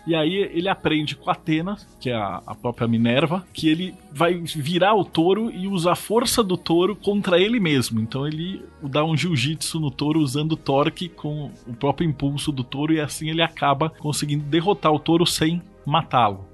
E aí ele aprende com Atena, que é a, a própria Minerva, que ele vai virar o touro e usar a força do touro contra ele mesmo. Então ele dá um jiu-jitsu no touro usando torque com o próprio impulso do touro e assim ele acaba conseguindo derrotar o touro sem matá-lo.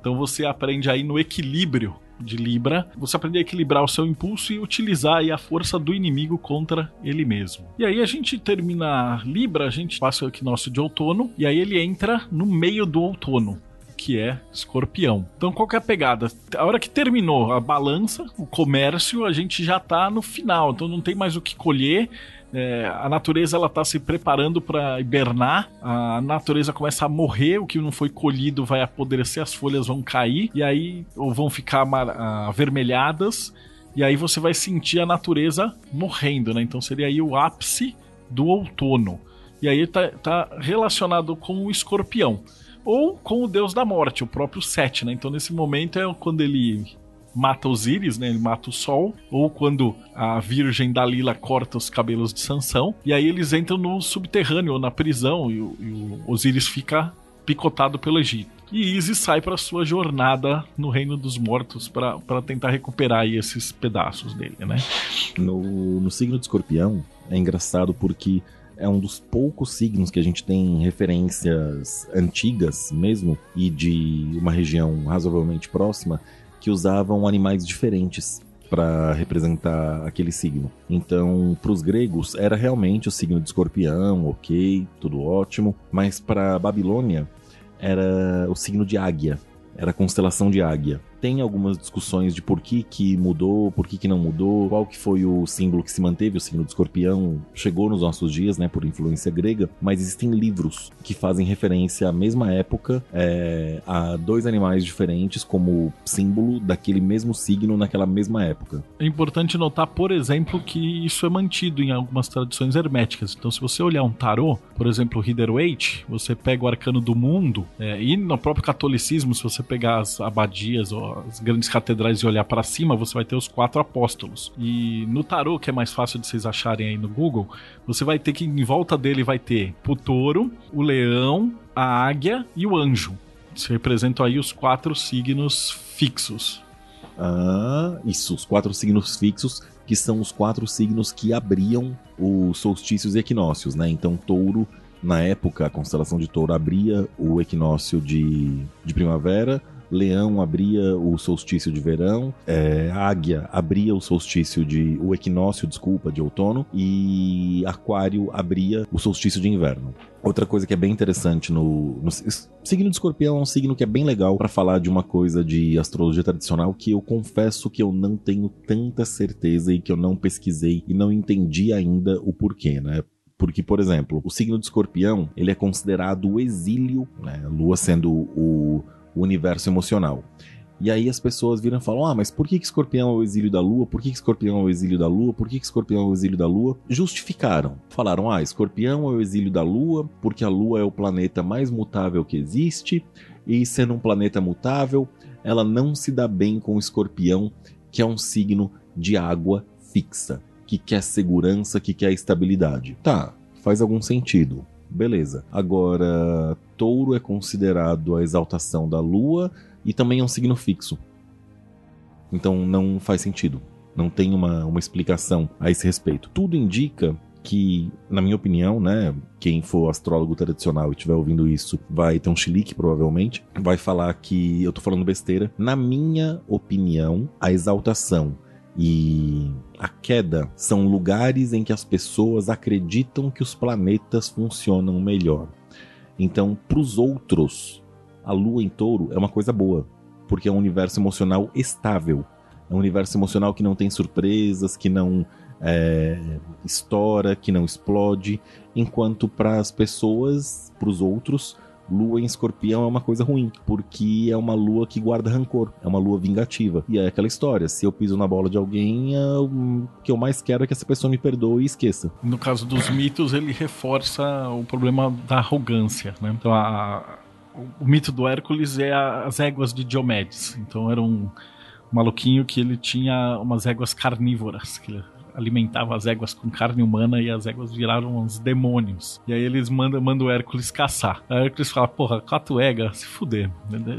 Então você aprende aí no equilíbrio de Libra, você aprende a equilibrar o seu impulso e utilizar aí a força do inimigo contra ele mesmo. E aí a gente termina Libra, a gente passa o equinócio de outono, e aí ele entra no meio do outono que é escorpião. Então, qual que é a pegada? A hora que terminou a balança, o comércio, a gente já tá no final, então não tem mais o que colher. É, a natureza ela está se preparando para hibernar, a natureza começa a morrer, o que não foi colhido vai apodrecer, as folhas vão cair e aí ou vão ficar avermelhadas e aí você vai sentir a natureza morrendo, né? Então seria aí o ápice do outono. E aí tá, tá relacionado com o escorpião ou com o deus da morte, o próprio Set, né? Então nesse momento é quando ele mata Osíris, né? Ele mata o Sol, ou quando a Virgem Dalila corta os cabelos de Sansão, e aí eles entram no subterrâneo, ou na prisão, e o, e o Osíris fica picotado pelo Egito. E Isis sai para sua jornada no reino dos mortos para tentar recuperar esses pedaços dele, né? No, no signo de escorpião, é engraçado porque é um dos poucos signos que a gente tem referências antigas mesmo e de uma região razoavelmente próxima que usavam animais diferentes para representar aquele signo. Então, para os gregos era realmente o signo de escorpião, ok, tudo ótimo, mas para Babilônia era o signo de águia, era a constelação de águia tem algumas discussões de por que, que mudou, por que, que não mudou, qual que foi o símbolo que se manteve, o símbolo do escorpião chegou nos nossos dias, né, por influência grega, mas existem livros que fazem referência à mesma época, é, a dois animais diferentes como símbolo daquele mesmo signo naquela mesma época. É importante notar, por exemplo, que isso é mantido em algumas tradições herméticas. Então, se você olhar um tarô, por exemplo, o Rider-Waite, você pega o arcano do mundo, é, e no próprio catolicismo, se você pegar as abadias ou as grandes catedrais e olhar para cima, você vai ter os quatro apóstolos. E no tarô, que é mais fácil de vocês acharem aí no Google, você vai ter que em volta dele vai ter o touro, o leão, a águia e o anjo. Isso representam aí os quatro signos fixos. Ah, isso, os quatro signos fixos, que são os quatro signos que abriam os solstícios e equinócios, né? Então, touro, na época, a constelação de touro abria o equinócio de, de primavera, Leão abria o solstício de verão, é, Águia abria o solstício de. o equinócio, desculpa, de outono, e Aquário abria o solstício de inverno. Outra coisa que é bem interessante no, no signo de escorpião é um signo que é bem legal para falar de uma coisa de astrologia tradicional que eu confesso que eu não tenho tanta certeza e que eu não pesquisei e não entendi ainda o porquê, né? Porque, por exemplo, o signo de escorpião, ele é considerado o exílio, né? A lua sendo o, o universo emocional. E aí as pessoas viram e falam: Ah, mas por que, que escorpião é o exílio da lua? Por que, que escorpião é o exílio da lua? Por que, que escorpião é o exílio da lua? Justificaram. Falaram: Ah, escorpião é o exílio da lua, porque a lua é o planeta mais mutável que existe, e sendo um planeta mutável, ela não se dá bem com o escorpião, que é um signo de água fixa, que quer segurança, que quer estabilidade. Tá, faz algum sentido. Beleza. Agora, touro é considerado a exaltação da lua e também é um signo fixo. Então não faz sentido. Não tem uma, uma explicação a esse respeito. Tudo indica que, na minha opinião, né, quem for astrólogo tradicional e estiver ouvindo isso vai ter um chilique, provavelmente, vai falar que eu tô falando besteira. Na minha opinião, a exaltação E a queda são lugares em que as pessoas acreditam que os planetas funcionam melhor. Então, para os outros, a lua em touro é uma coisa boa, porque é um universo emocional estável. É um universo emocional que não tem surpresas, que não é, estoura, que não explode, enquanto para as pessoas, para os outros, lua em escorpião é uma coisa ruim, porque é uma lua que guarda rancor, é uma lua vingativa. E é aquela história: se eu piso na bola de alguém, é o que eu mais quero é que essa pessoa me perdoe e esqueça. No caso dos mitos, ele reforça o problema da arrogância, né? Então, a, o mito do Hércules é as éguas de Diomedes. Então, era um maluquinho que ele tinha umas éguas carnívoras, que ele alimentava as éguas com carne humana e as éguas viraram uns demônios. E aí eles mandam, mandam o Hércules caçar. Aí o Hércules fala, porra, quatro ega, se fuder.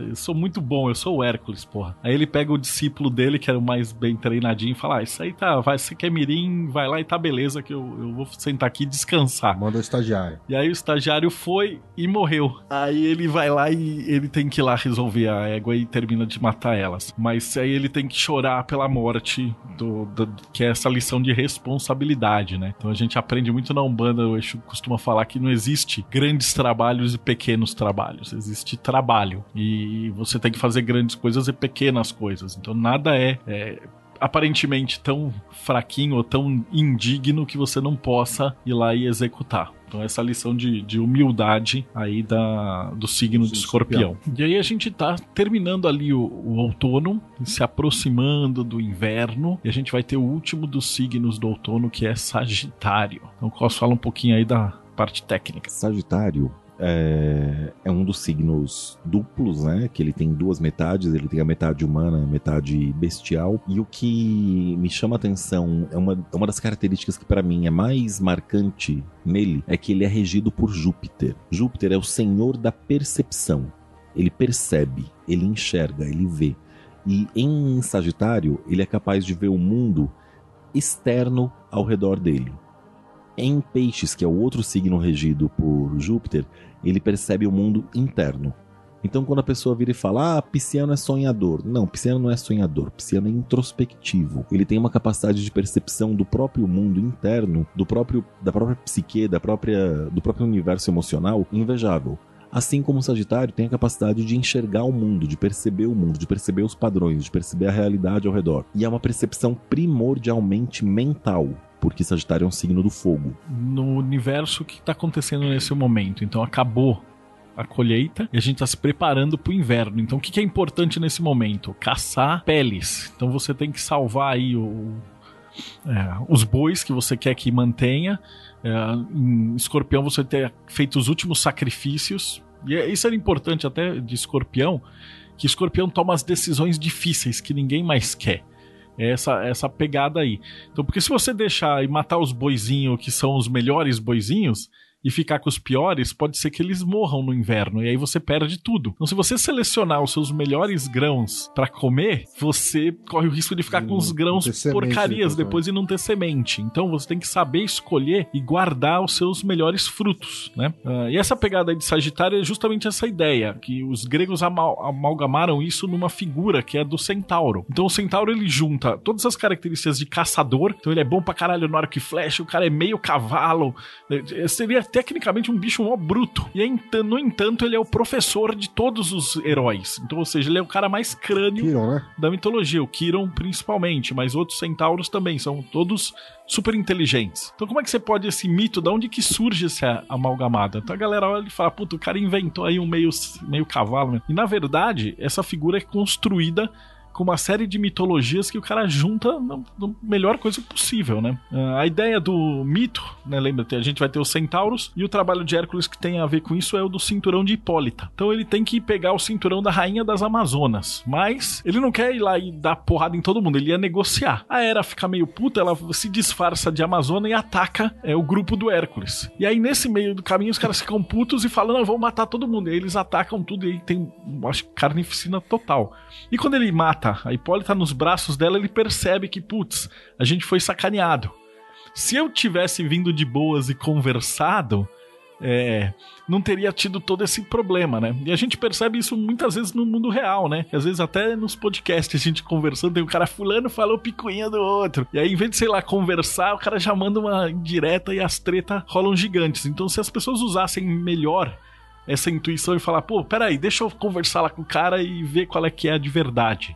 Eu sou muito bom, eu sou o Hércules, porra. Aí ele pega o discípulo dele, que era o mais bem treinadinho, e fala, ah, isso aí tá, vai, você quer mirim, vai lá e tá beleza, que eu, eu vou sentar aqui e descansar. Manda o estagiário. E aí o estagiário foi e morreu. Aí ele vai lá e ele tem que ir lá resolver a égua e termina de matar elas. Mas aí ele tem que chorar pela morte do, do que é essa lição de responsabilidade, né? Então a gente aprende muito na Umbanda, o Exu costuma falar que não existe grandes trabalhos e pequenos trabalhos, existe trabalho. E você tem que fazer grandes coisas e pequenas coisas. Então nada é, é aparentemente tão fraquinho ou tão indigno que você não possa ir lá e executar. Então, essa lição de, de humildade aí da, do signo de escorpião. escorpião. E aí a gente tá terminando ali o, o, outono, se aproximando do inverno, e a gente vai ter o último dos signos do outono, que é Sagitário. Então, posso falar um pouquinho aí da parte técnica. Sagitário é, é, um dos signos duplos, né? Que ele tem duas metades, ele tem a metade humana a metade bestial. E o que me chama a atenção, é uma, é uma das características que para mim é mais marcante nele, é que ele é regido por Júpiter. Júpiter é o senhor da percepção. Ele percebe, ele enxerga, ele vê. E em Sagitário, ele é capaz de ver o mundo externo ao redor dele. Em Peixes, que é o outro signo regido por Júpiter, ele percebe o mundo interno. Então, quando a pessoa vira e fala, ah, Pisciano é sonhador. Não, Pisciano não é sonhador, Pisciano é introspectivo. Ele tem uma capacidade de percepção do próprio mundo interno, do próprio, da própria psique, da própria, do próprio universo emocional, invejável. Assim como o Sagitário tem a capacidade de enxergar o mundo, de perceber o mundo, de perceber os padrões, de perceber a realidade ao redor. E é uma percepção primordialmente mental porque Sagitário é um signo do fogo. No universo, o que está acontecendo nesse momento? Então acabou a colheita e a gente está se preparando para o inverno. Então, o que, que, é importante nesse momento? Caçar peles. Então, você tem que salvar aí o, é, os bois que você quer que mantenha. É, em escorpião, você ter feito os últimos sacrifícios. E é, isso era importante até de escorpião, que escorpião toma as decisões difíceis que ninguém mais quer essa, essa pegada aí. Então, porque se você deixar e matar os boizinhos que são os melhores boizinhos, e ficar com os piores, pode ser que eles morram no inverno e aí você perde tudo. Então, se você selecionar os seus melhores grãos para comer, você corre o risco de ficar com os grãos porcarias depois, e não ter semente. Então, você tem que saber escolher e guardar os seus melhores frutos, né? Uh, e essa pegada aí de Sagitário é justamente essa ideia, que os gregos amal amalgamaram isso numa figura que é do centauro. Então, o centauro ele junta todas as características de caçador, então ele é bom pra caralho no arco e flecha, o cara é meio cavalo, é, seria tecnicamente um bicho mó bruto. E no entanto, ele é o professor de todos os heróis. Então, ou seja, ele é o cara mais crânio Kiron, né? da mitologia. O Kiron, principalmente, mas outros centauros também. São todos super inteligentes. Então, como é que você pode esse mito? Da onde que surge essa amalgamada? Então a galera olha e fala: puta, o cara inventou aí um meio, meio cavalo. E na verdade, essa figura é construída com uma série de mitologias que o cara junta na, melhor coisa possível, né? Ah, a ideia do mito, né? Lembra, a gente vai ter os centauros e o trabalho de Hércules que tem a ver com isso é o do cinturão de Hipólita. Então ele tem que pegar o cinturão da rainha das Amazonas, mas ele não quer ir lá e dar porrada em todo mundo, ele ia negociar. A Hera fica meio puta, ela se disfarça de Amazona e ataca é, o grupo do Hércules. E aí nesse meio do caminho os caras ficam putos e falam, não, vamos matar todo mundo. E aí eles atacam tudo e aí tem, acho, carnificina total. E quando ele mata mata. A Hipólita nos braços dela, ele percebe que, putz, a gente foi sacaneado. Se eu tivesse vindo de boas e conversado, é, não teria tido todo esse problema, né? E a gente percebe isso muitas vezes no mundo real, né? Às vezes até nos podcasts a gente conversando, tem um cara fulano falou picuinha do outro. E aí, em vez de, sei lá, conversar, o cara já manda uma indireta e as tretas rolam gigantes. Então, se as pessoas usassem melhor essa intuição e falar, pô, peraí, deixa eu conversar lá com o cara e ver qual é que é a de verdade.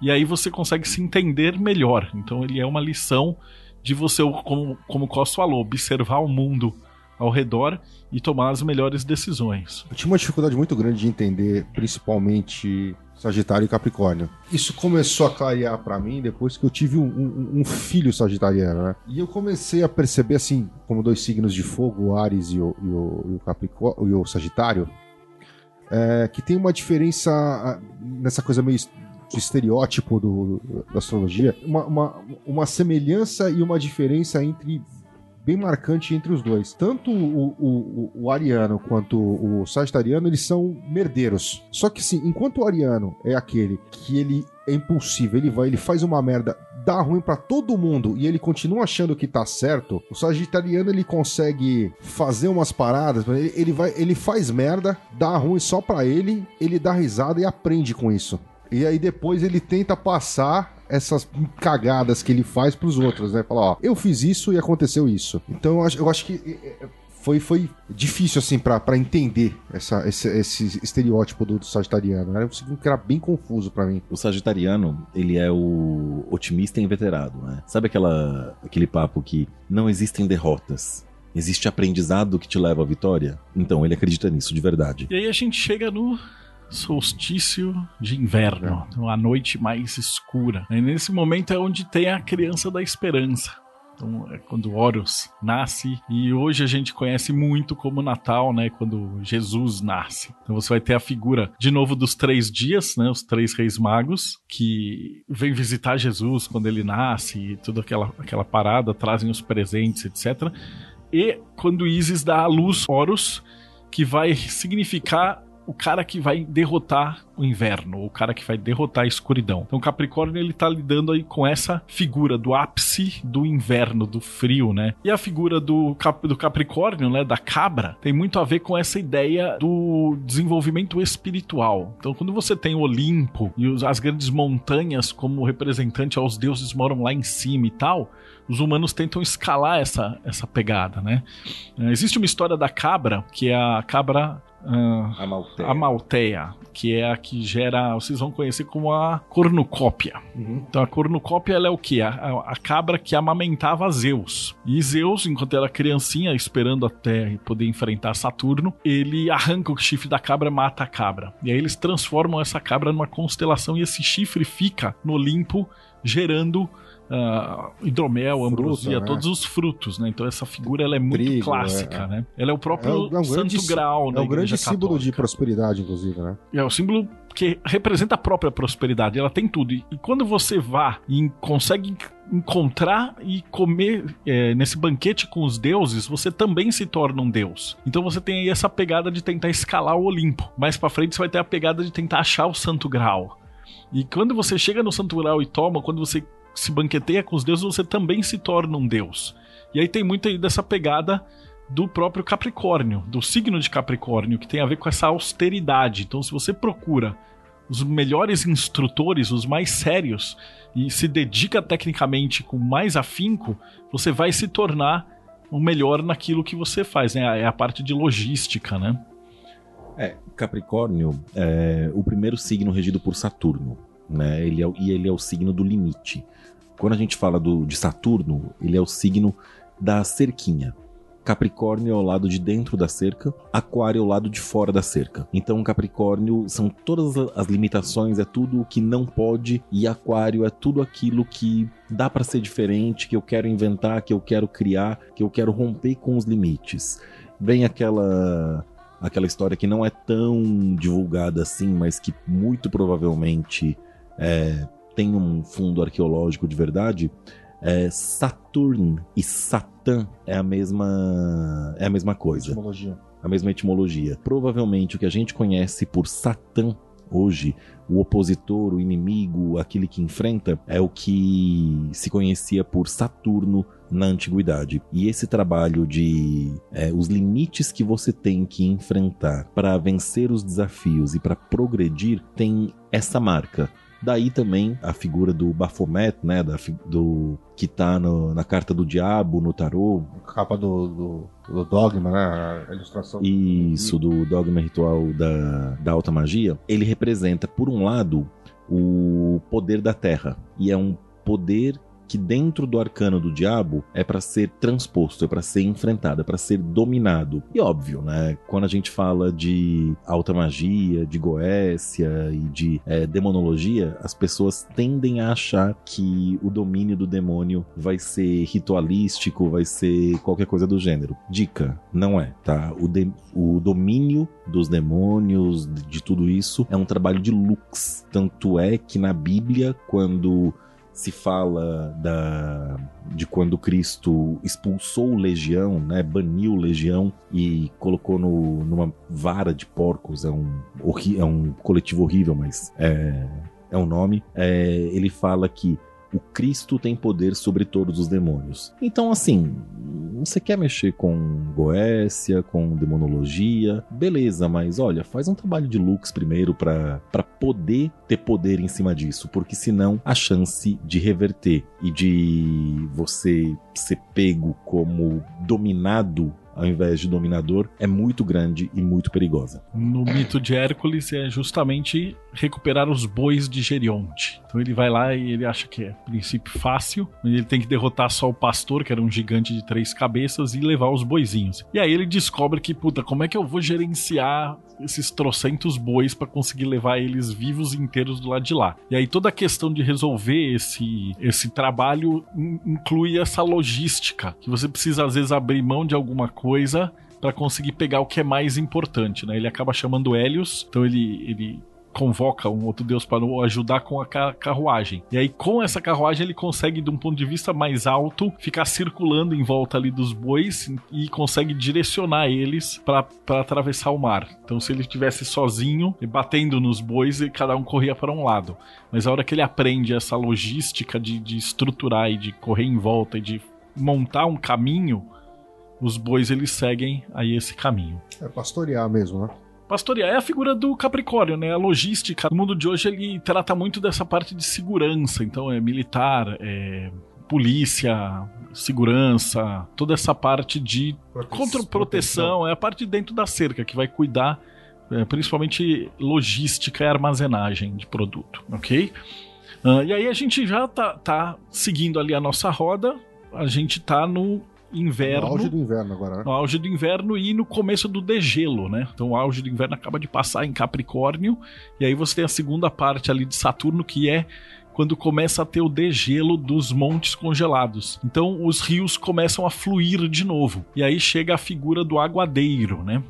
E aí você consegue se entender melhor. Então ele é uma lição de você, como, como o Costa falou, observar o mundo ao redor e tomar as melhores decisões. Eu tinha uma dificuldade muito grande de entender, principalmente Sagitário e Capricórnio. Isso começou a clarear para mim depois que eu tive um, um, um, filho sagitariano, né? E eu comecei a perceber, assim, como dois signos de fogo, o Ares e o, e o, e o, Capricórnio, e o Sagitário, é, que tem uma diferença ah, nessa coisa meio de estereótipo do, da astrologia, uma, uma, uma semelhança e uma diferença entre bem marcante entre os dois. Tanto o, o, o ariano quanto o sagitariano, eles são merdeiros. Só que sim, enquanto o ariano é aquele que ele é impulsivo, ele vai, ele faz uma merda, dá ruim para todo mundo e ele continua achando que tá certo, o sagitariano ele consegue fazer umas paradas, ele, ele vai, ele faz merda, dá ruim só para ele, ele dá risada e aprende com isso. E aí depois ele tenta passar essas cagadas que ele faz pros outros, né? Falar, ó, eu fiz isso e aconteceu isso. Então eu acho, eu acho que foi, foi difícil, assim, para entender essa, esse, esse estereótipo do, do sagitariano. Era um que era bem confuso para mim. O sagitariano, ele é o otimista inveterado, né? Sabe aquela, aquele papo que não existem derrotas, Existe aprendizado que te leva à vitória? Então, ele acredita nisso de verdade. E aí a gente chega no solstício de inverno, então a noite mais escura. E nesse momento é onde tem a criança da esperança. Então, é quando Horus nasce, e hoje a gente conhece muito como Natal, né? Quando Jesus nasce. Então você vai ter a figura, de novo, dos três dias, né? Os três reis magos, que vêm visitar Jesus quando ele nasce, e toda aquela, aquela parada, trazem os presentes, etc. E quando Isis dá à luz Horus, que vai significar o cara que vai derrotar o inverno, o cara que vai derrotar a escuridão. Então Capricórnio ele tá lidando aí com essa figura do ápice do inverno, do frio, né? E a figura do, Cap do Capricórnio, né, da cabra, tem muito a ver com essa ideia do desenvolvimento espiritual. Então quando você tem o Olimpo e as grandes montanhas como representante aos deuses moram lá em cima e tal, os humanos tentam escalar essa, essa pegada, né? Existe uma história da cabra, que é a cabra Uh, Amalteia. Amalteia, que é a que gera, vocês vão conhecer como a cornucópia. Uhum. Então a cornucópia ela é o que? A, a, cabra que amamentava Zeus. E Zeus, enquanto era criancinha, esperando até poder enfrentar Saturno, ele arranca o chifre da cabra, mata a cabra. E aí eles transformam essa cabra numa constelação e esse chifre fica no Olimpo gerando uh, hidromel, ambrosia, Fruta, né? todos os frutos, né? Então essa figura ela é muito Trigo, clássica, é, né? Ela é o próprio é, é Santo Grau, É o grande símbolo católica. de prosperidade, inclusive, né? É o símbolo que representa a própria prosperidade. Ela tem tudo. E, e quando você vá e consegue encontrar e comer é, nesse banquete com os deuses, você também se torna um deus. Então você tem aí essa pegada de tentar escalar o Olimpo. Mais para frente você vai ter a pegada de tentar achar o Santo Grau. E quando você chega no Santo Grau e toma, quando você se banqueteia com os deuses, você também se torna um deus. E aí tem muito aí dessa pegada do próprio Capricórnio, do signo de Capricórnio, que tem a ver com essa austeridade. Então, se você procura os melhores instrutores, os mais sérios, e se dedica tecnicamente com mais afinco, você vai se tornar o melhor naquilo que você faz, né? É a parte de logística, né? É, Capricórnio é o primeiro signo regido por Saturno, né? Ele é, e ele é o signo do limite. Quando a gente fala do, de Saturno, ele é o signo da cerquinha. Capricórnio é o lado de dentro da cerca, Aquário é o lado de fora da cerca. Então, Capricórnio são todas as limitações, é tudo o que não pode, e Aquário é tudo aquilo que dá para ser diferente, que eu quero inventar, que eu quero criar, que eu quero romper com os limites. Vem aquela aquela história que não é tão divulgada assim, mas que muito provavelmente é, tem um fundo arqueológico de verdade, é, Saturn e Satã é a mesma é a mesma coisa. Etimologia. A mesma etimologia. Provavelmente o que a gente conhece por Satã hoje, o opositor, o inimigo, aquele que enfrenta, é o que se conhecia por Saturno na antiguidade. E esse trabalho de é, os limites que você tem que enfrentar para vencer os desafios e para progredir tem essa marca. Daí também a figura do Baphomet, né, da, do que tá no, na carta do diabo, no tarô. A capa do, do, do, dogma, né, a ilustração. Isso, do dogma ritual da, da alta magia. Ele representa, por um lado, o poder da terra. E é um poder que dentro do arcano do diabo é para ser transposto, é para ser enfrentado, é para ser dominado. E óbvio, né? Quando a gente fala de alta magia, de Goécia e de é, demonologia, as pessoas tendem a achar que o domínio do demônio vai ser ritualístico, vai ser qualquer coisa do gênero. Dica, não é, tá? O, de, o domínio dos demônios, de tudo isso, é um trabalho de lux. Tanto é que na Bíblia, quando se fala da, de quando Cristo expulsou legião, né, baniu legião e colocou no, numa vara de porcos. É um, é um coletivo horrível, mas é, é um nome. É, ele fala que o Cristo tem poder sobre todos os demônios. Então, assim, você quer mexer com Goécia, com demonologia, beleza, mas olha, faz um trabalho de looks primeiro para poder ter poder em cima disso, porque senão a chance de reverter e de você ser pego como dominado ao invés de dominador é muito grande e muito perigosa. No mito de Hércules é justamente recuperar os bois de Gerionte. Então ele vai lá e ele acha que é princípio fácil, ele tem que derrotar só o pastor, que era um gigante de três cabeças, e levar os boizinhos. E aí ele descobre que, puta, como é que eu vou gerenciar esses trocentos bois para conseguir levar eles vivos inteiros do lado de lá? E aí toda a questão de resolver esse, esse trabalho inclui essa logística, que você precisa às vezes abrir mão de alguma coisa para conseguir pegar o que é mais importante, né? Ele acaba chamando Helios, então ele, ele convoca um outro deus para o ajudar com a carruagem. E aí, com essa carruagem, ele consegue, de um ponto de vista mais alto, ficar circulando em volta ali dos bois e consegue direcionar eles para atravessar o mar. Então, se ele estivesse sozinho, batendo nos bois, cada um corria para um lado. Mas a hora que ele aprende essa logística de, de estruturar e de correr em volta e de montar um caminho, os bois eles seguem aí esse caminho. É pastorear mesmo, né? Pastorear é a figura do Capricórnio, né? A logística. O mundo de hoje ele trata muito dessa parte de segurança, então é militar, é polícia, segurança, toda essa parte de contra proteção, é a parte dentro da cerca que vai cuidar, é, principalmente logística e armazenagem de produto, ok? Uh, e aí a gente já tá, tá seguindo ali a nossa roda, a gente tá no inverno. No auge do inverno agora, né? No auge do inverno e no começo do degelo, né? Então o auge do inverno acaba de passar em Capricórnio, e aí você tem a segunda parte ali de Saturno, que é quando começa a ter o degelo dos montes congelados. Então os rios começam a fluir de novo. E aí chega a figura do aguadeiro, né?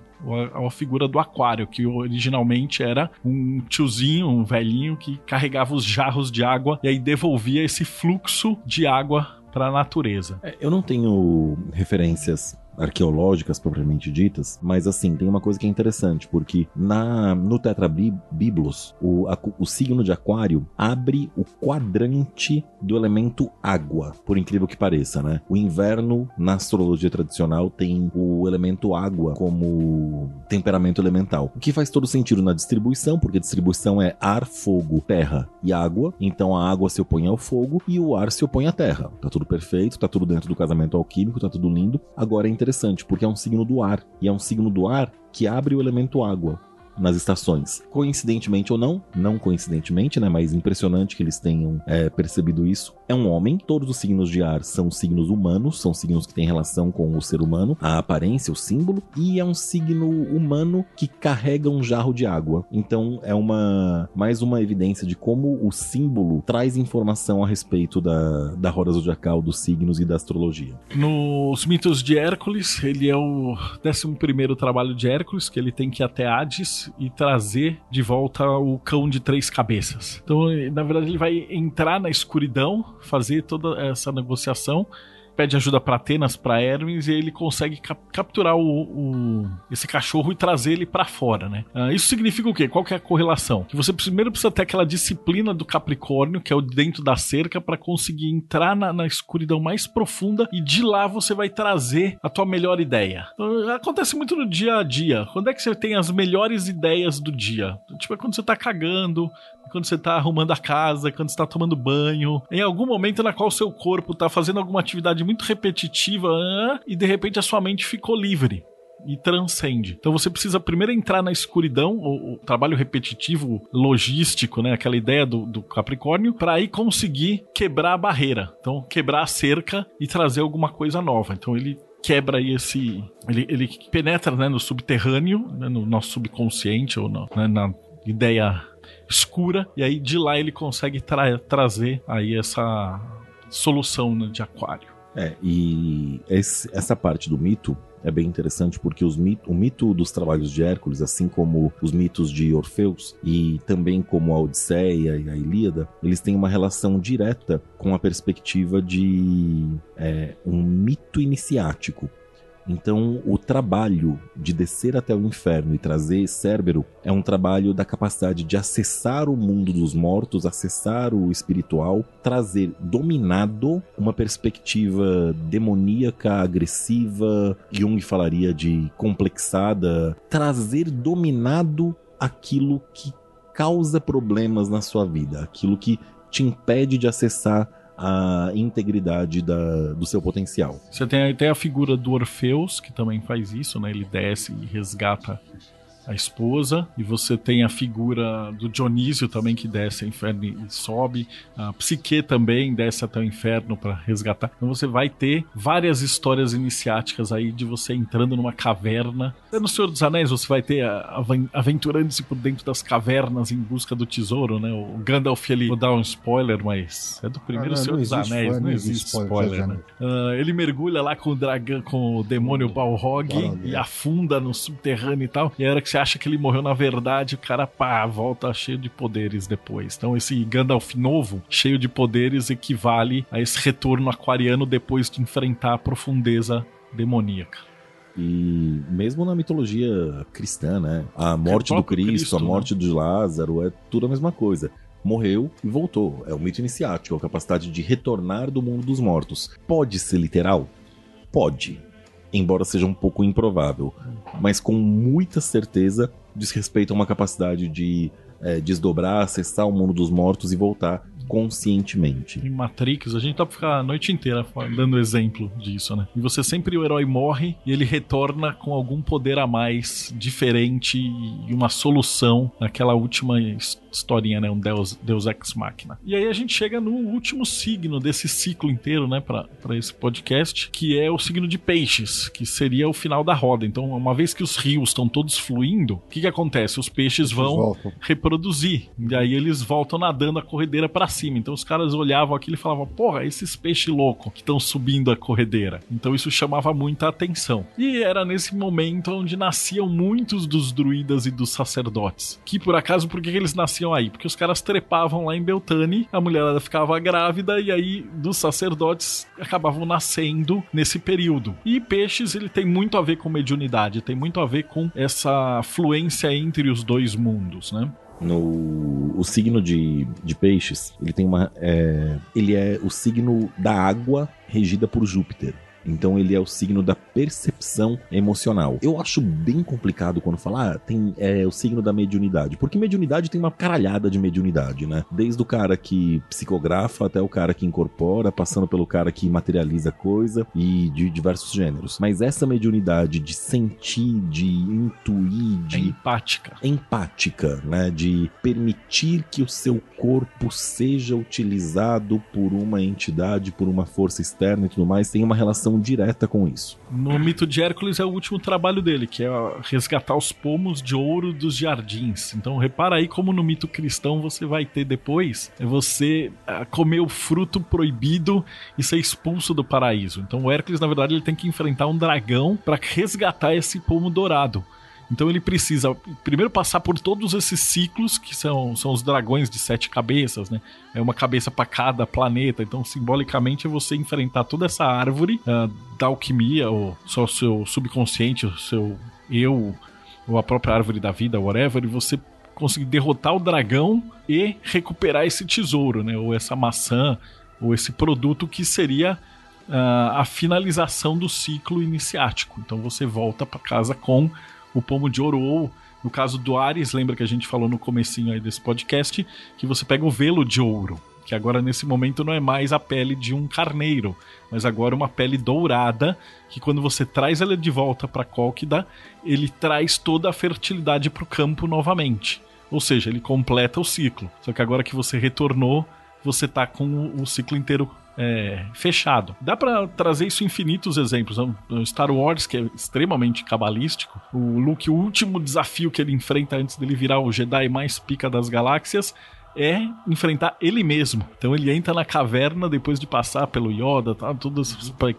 a figura do aquário, que originalmente era um tiozinho, um velhinho que carregava os jarros de água e aí devolvia esse fluxo de água para a natureza. É, eu não tenho referências arqueológicas propriamente ditas, mas assim, tem uma coisa que é interessante, porque na no Tetrabiblos, o, a, o signo de aquário abre o quadrante do elemento água, por incrível que pareça, né? O inverno, na astrologia tradicional, tem o elemento água como temperamento elemental, o que faz todo sentido na distribuição, porque distribuição é ar, fogo, terra e água, então a água se opõe ao fogo e o ar se opõe à terra. Tá tudo perfeito, tá tudo dentro do casamento alquímico, tá tudo lindo. Agora é interessante interessante, porque é um signo do ar. E é um signo do ar que abre o elemento água nas estações. Coincidentemente ou não, não coincidentemente, né? Mas impressionante que eles tenham é, percebido isso. É um homem. Todos os signos de ar são signos humanos, são signos que têm relação com o ser humano, a aparência, o símbolo, e é um signo humano que carrega um jarro de água. Então é uma mais uma evidência de como o símbolo traz informação a respeito da, da roda zodiacal, dos signos e da astrologia. Nos mitos de Hércules, ele é o 11 primeiro trabalho de Hércules, que ele tem que ir até Hades e trazer de volta o cão de três cabeças. Então, na verdade, ele vai entrar na escuridão, fazer toda essa negociação pede ajuda para Atenas, para Hermes, e ele consegue cap capturar o, o, esse cachorro e trazer ele para fora, né? Uh, isso significa o quê? Qual que é a correlação? Que você primeiro precisa ter aquela disciplina do Capricórnio, que é o dentro da cerca, para conseguir entrar na, na, escuridão mais profunda e de lá você vai trazer a tua melhor ideia. Então, acontece muito no dia a dia. Quando é que você tem as melhores ideias do dia? Tipo, é quando você tá cagando, quando você tá arrumando a casa, quando você tá tomando banho, em algum momento na qual o seu corpo tá fazendo alguma atividade muito repetitiva e de repente a sua mente ficou livre e transcende. Então você precisa primeiro entrar na escuridão, o, o trabalho repetitivo, logístico, né? Aquela ideia do, do Capricórnio, para aí conseguir quebrar a barreira. Então, quebrar a cerca e trazer alguma coisa nova. Então ele quebra aí esse. Ele, ele penetra né, no subterrâneo, né, no nosso subconsciente, ou no, né, na ideia escura, e aí de lá ele consegue tra trazer aí essa solução né, de aquário. É, e esse, essa parte do mito é bem interessante porque mito, o mito dos trabalhos de Hércules, assim como os mitos de Orfeus e também como a Odisseia e a Ilíada, eles têm uma relação direta com a perspectiva de é, um mito iniciático. Então, o trabalho de descer até o inferno e trazer Cérbero é um trabalho da capacidade de acessar o mundo dos mortos, acessar o espiritual, trazer dominado uma perspectiva demoníaca, agressiva, Jung falaria de complexada, trazer dominado aquilo que causa problemas na sua vida, aquilo que te impede de acessar a integridade da, do seu potencial. Você tem até a figura do Orfeus, que também faz isso, né? Ele desce e resgata a esposa, e você tem a figura do Dionísio também que desce ao inferno e sobe, a Psique também desce até o inferno para resgatar. Então você vai ter várias histórias iniciáticas aí de você entrando numa caverna. No Senhor dos Anéis você vai ter aventurando-se por dentro das cavernas em busca do tesouro, né? O Gandalf ele vou dar um spoiler, mas é do primeiro ah, não, Senhor não dos Anéis, não, não existe spoiler, spoiler né? Uh, ele mergulha lá com o dragão, com o demônio Balrog e afunda no subterrâneo e tal. E a hora que você acha que ele morreu na verdade, o cara, pá, volta cheio de poderes depois. Então esse Gandalf novo, cheio de poderes, equivale a esse retorno aquariano depois de enfrentar a profundeza demoníaca. E mesmo na mitologia cristã, né? A morte do Cristo, Cristo, a morte né? de Lázaro, é tudo a mesma coisa morreu e voltou. É o mito iniciático, a capacidade de retornar do mundo dos mortos. Pode ser literal? Pode embora seja um pouco improvável, mas com muita certeza diz respeito a uma capacidade de é, desdobrar, acessar o mundo dos mortos e voltar conscientemente. Em Matrix, a gente tá pra ficar a noite inteira dando exemplo disso, né? E você sempre o herói morre e ele retorna com algum poder a mais, diferente e uma solução naquela última historinha, né? Um Deus, Deus Ex Machina. E aí a gente chega no último signo desse ciclo inteiro, né? Pra, pra esse podcast, que é o signo de peixes, que seria o final da roda. Então, uma vez que os rios estão todos fluindo, o que que acontece? Os peixes vão reproduzir. E aí eles voltam nadando a corredeira para cima. Então os caras olhavam aquilo e falavam: porra, esses peixes loucos que estão subindo a corredeira. Então isso chamava muita atenção. E era nesse momento onde nasciam muitos dos druidas e dos sacerdotes. Que por acaso, por que eles nasciam aí? Porque os caras trepavam lá em Beltane, a mulherada ficava grávida e aí dos sacerdotes acabavam nascendo nesse período. E peixes, ele tem muito a ver com mediunidade, tem muito a ver com essa fluência entre os dois mundos, né? No o signo de, de peixes, ele tem uma. É, ele é o signo da água regida por Júpiter. Então ele é o signo da percepção emocional. Eu acho bem complicado quando falar ah, tem é, o signo da mediunidade, porque mediunidade tem uma caralhada de mediunidade, né? Desde o cara que psicografa até o cara que incorpora, passando pelo cara que materializa coisa e de diversos gêneros. Mas essa mediunidade de sentir, de intuir, de é empática, empática, né? De permitir que o seu corpo seja utilizado por uma entidade, por uma força externa e tudo mais, tem uma relação direta com isso. No mito de Hércules é o último trabalho dele, que é resgatar os pomos de ouro dos jardins. Então repara aí como no mito cristão você vai ter depois é você ah, comer o fruto proibido e ser expulso do paraíso. Então o Hércules na verdade ele tem que enfrentar um dragão para resgatar esse pomo dourado. Então ele precisa primeiro passar por todos esses ciclos, que são, são os dragões de sete cabeças, né? É uma cabeça para cada planeta. Então, simbolicamente, é você enfrentar toda essa árvore uh, da alquimia, ou só o seu subconsciente, o seu eu, ou a própria árvore da vida, whatever, e você conseguir derrotar o dragão e recuperar esse tesouro, né? Ou essa maçã, ou esse produto que seria uh, a finalização do ciclo iniciático. Então você volta para casa com o pomo de ouro ou no caso do Ares, lembra que a gente falou no comecinho aí desse podcast que você pega o velo de ouro, que agora nesse momento não é mais a pele de um carneiro, mas agora uma pele dourada, que quando você traz ela de volta para Cólquida, ele traz toda a fertilidade para o campo novamente. Ou seja, ele completa o ciclo. Só que agora que você retornou, você tá com o ciclo inteiro é, fechado. Dá para trazer isso infinitos exemplos. No Star Wars, que é extremamente cabalístico, o Luke, o último desafio que ele enfrenta antes dele virar o Jedi mais pica das galáxias é enfrentar ele mesmo. Então ele entra na caverna depois de passar pelo Yoda, tá, tudo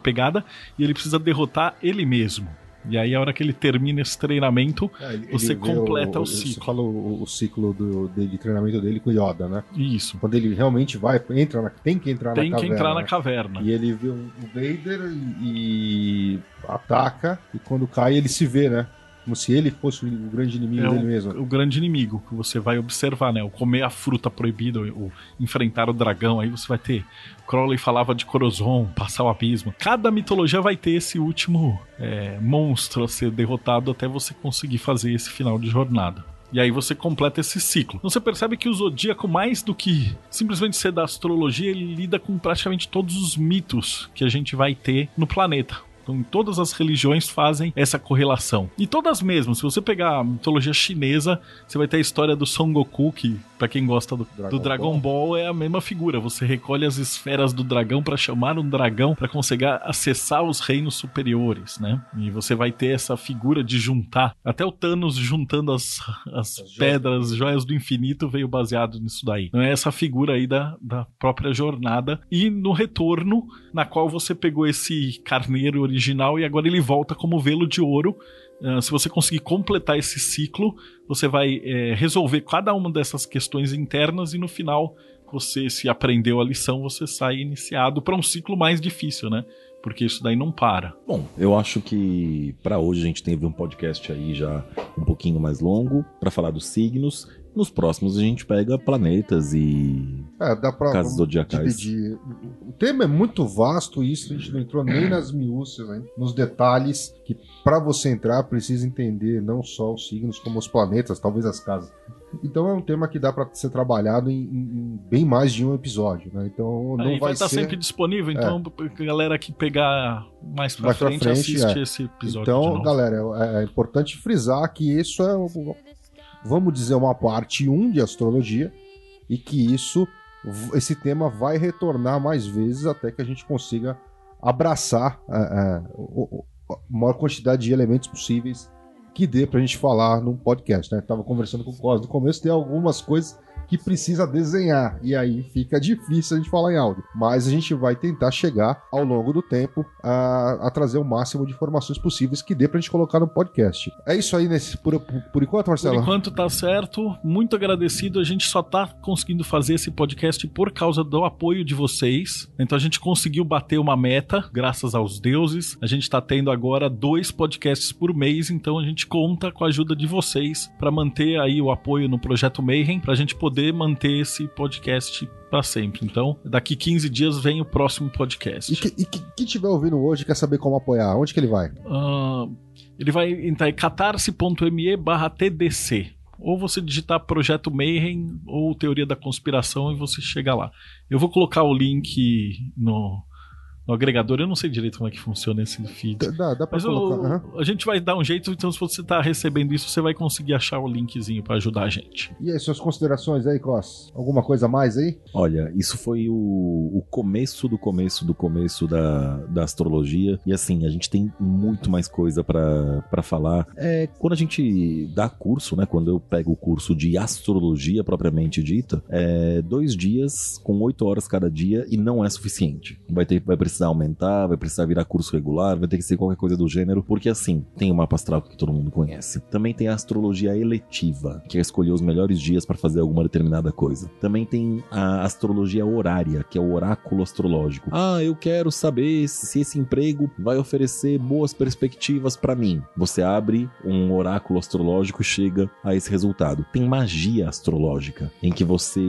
pegada, e ele precisa derrotar ele mesmo. E aí, a hora que ele termina esse treinamento, é, você completa o, o, ciclo. Você fala o, o ciclo do, de, treinamento dele com Yoda, né? Isso. Quando ele realmente vai, entra na, tem que entrar tem na caverna. Tem que entrar na caverna. E ele vê o Vader e, e ataca, e quando cai, ele se vê, né? Como se ele fosse o grande inimigo é dele o, mesmo. O grande inimigo que você vai observar, né? O comer a fruta proibida, o enfrentar o dragão, aí você vai ter. Crowley falava de Corozon, passar o abismo. Cada mitologia vai ter esse último é, monstro a ser derrotado até você conseguir fazer esse final de jornada. E aí você completa esse ciclo. Então você percebe que o zodíaco, mais do que simplesmente ser da astrologia, ele lida com praticamente todos os mitos que a gente vai ter no planeta. Então, todas as religiões fazem essa correlação. E todas mesmo. Se você pegar a mitologia chinesa, você vai ter a história do Son Goku, que para quem gosta do Dragon, do Dragon Ball. Ball. é a mesma figura. Você recolhe as esferas do dragão para chamar um dragão para conseguir acessar os reinos superiores, né? E você vai ter essa figura de juntar. Até o Thanos juntando as, as, as pedras, joias. joias do infinito, veio baseado nisso daí. Não é essa figura aí da, da própria jornada. E no retorno, na qual você pegou esse carneiro original original e agora ele volta como velo de ouro. Uh, se você conseguir completar esse ciclo, você vai é, resolver cada uma dessas questões internas e no final, você se aprendeu a lição, você sai iniciado para um ciclo mais difícil, né? Porque isso daí não para. Bom, eu acho que para hoje a gente teve um podcast aí já um pouquinho mais longo para falar dos signos nos próximos a gente pega planetas e é, dá pra, casas zodiacais. Dividir. O tema é muito vasto isso a gente não entrou nem nas miúcias, né? nos detalhes que para você entrar precisa entender não só os signos como os planetas, talvez as casas. Então é um tema que dá para ser trabalhado em, em, bem mais de um episódio, né? Então não Aí vai, estar ser... sempre disponível, então é. galera que pegar mais para frente, frente, assiste é. esse episódio. Então, galera, é, é, importante frisar que isso é vamos dizer, uma parte 1 de astrologia e que isso, esse tema vai retornar mais vezes até que a gente consiga abraçar a, a, a maior quantidade de elementos possíveis que dê pra gente falar num podcast, né? Tava conversando com o Cos no começo, tem algumas coisas que precisa desenhar. E aí fica difícil a gente falar em áudio. Mas a gente vai tentar chegar ao longo do tempo a, a trazer o máximo de informações possíveis que dê pra gente colocar no podcast. É isso aí nesse, por, por, enquanto, Marcelo? Por enquanto tá certo. Muito agradecido. A gente só tá conseguindo fazer esse podcast por causa do apoio de vocês. Então a gente conseguiu bater uma meta, graças aos deuses. A gente tá tendo agora dois podcasts por mês, então a gente conta com a ajuda de vocês para manter aí o apoio no projeto Mayhem, pra gente poder poder manter esse podcast para sempre. Então, daqui 15 dias vem o próximo podcast. E, que, e que, quem estiver ouvindo hoje quer saber como apoiar, onde que ele vai? Uh, ele vai entrar em catarse.me barra TDC. Ou você digitar Projeto Mayhem ou Teoria da Conspiração e você chega lá. Eu vou colocar o link no, no agregador. Eu não sei direito como é que funciona esse feed. Dá, dá pra Mas colocar. uhum. a gente vai dar um jeito, então se você tá recebendo isso, você vai conseguir achar o linkzinho para ajudar a gente. E aí, suas considerações aí, Cos? Alguma coisa a mais aí? Olha, isso foi o, o começo do começo do começo da, da astrologia. E assim, a gente tem muito mais coisa para falar. É, quando a gente dá curso, né? Quando eu pego o curso de astrologia propriamente dita, é dois dias com oito horas cada dia e não é suficiente. Vai ter, vai precisar precisar aumentar, vai precisar virar curso regular, vai ter que ser qualquer coisa do gênero, porque assim, tem o mapa astral que todo mundo conhece. Também tem a astrologia eletiva, que é escolher os melhores dias para fazer alguma determinada coisa. Também tem a astrologia horária, que é o oráculo astrológico. Ah, eu quero saber se esse emprego vai oferecer boas perspectivas para mim. Você abre um oráculo astrológico e chega a esse resultado. Tem magia astrológica, em que você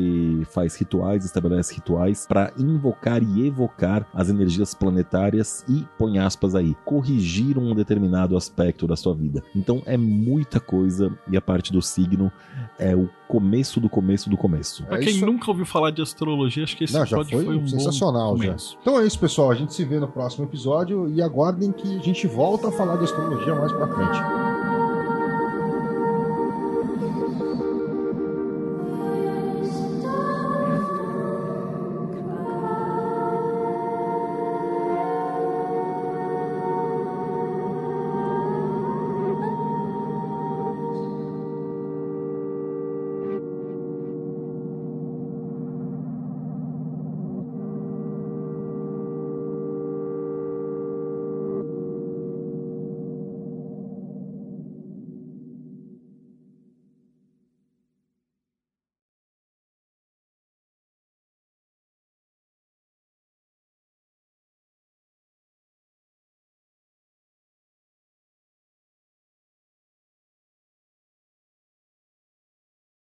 faz rituais, estabelece rituais para invocar e evocar as energias planetárias e, põe aspas aí, corrigir um determinado aspecto da sua vida. Então é muita coisa e a parte do signo é o começo do começo do começo. Pra É quem isso- nunca ouviu falar de astrologia, acho que esse Não, já episódio foi, foi, um sensacional bom já. Então é isso, pessoal. A gente se vê no próximo episódio e aguardem que a gente volta a falar de astrologia mais pra frente.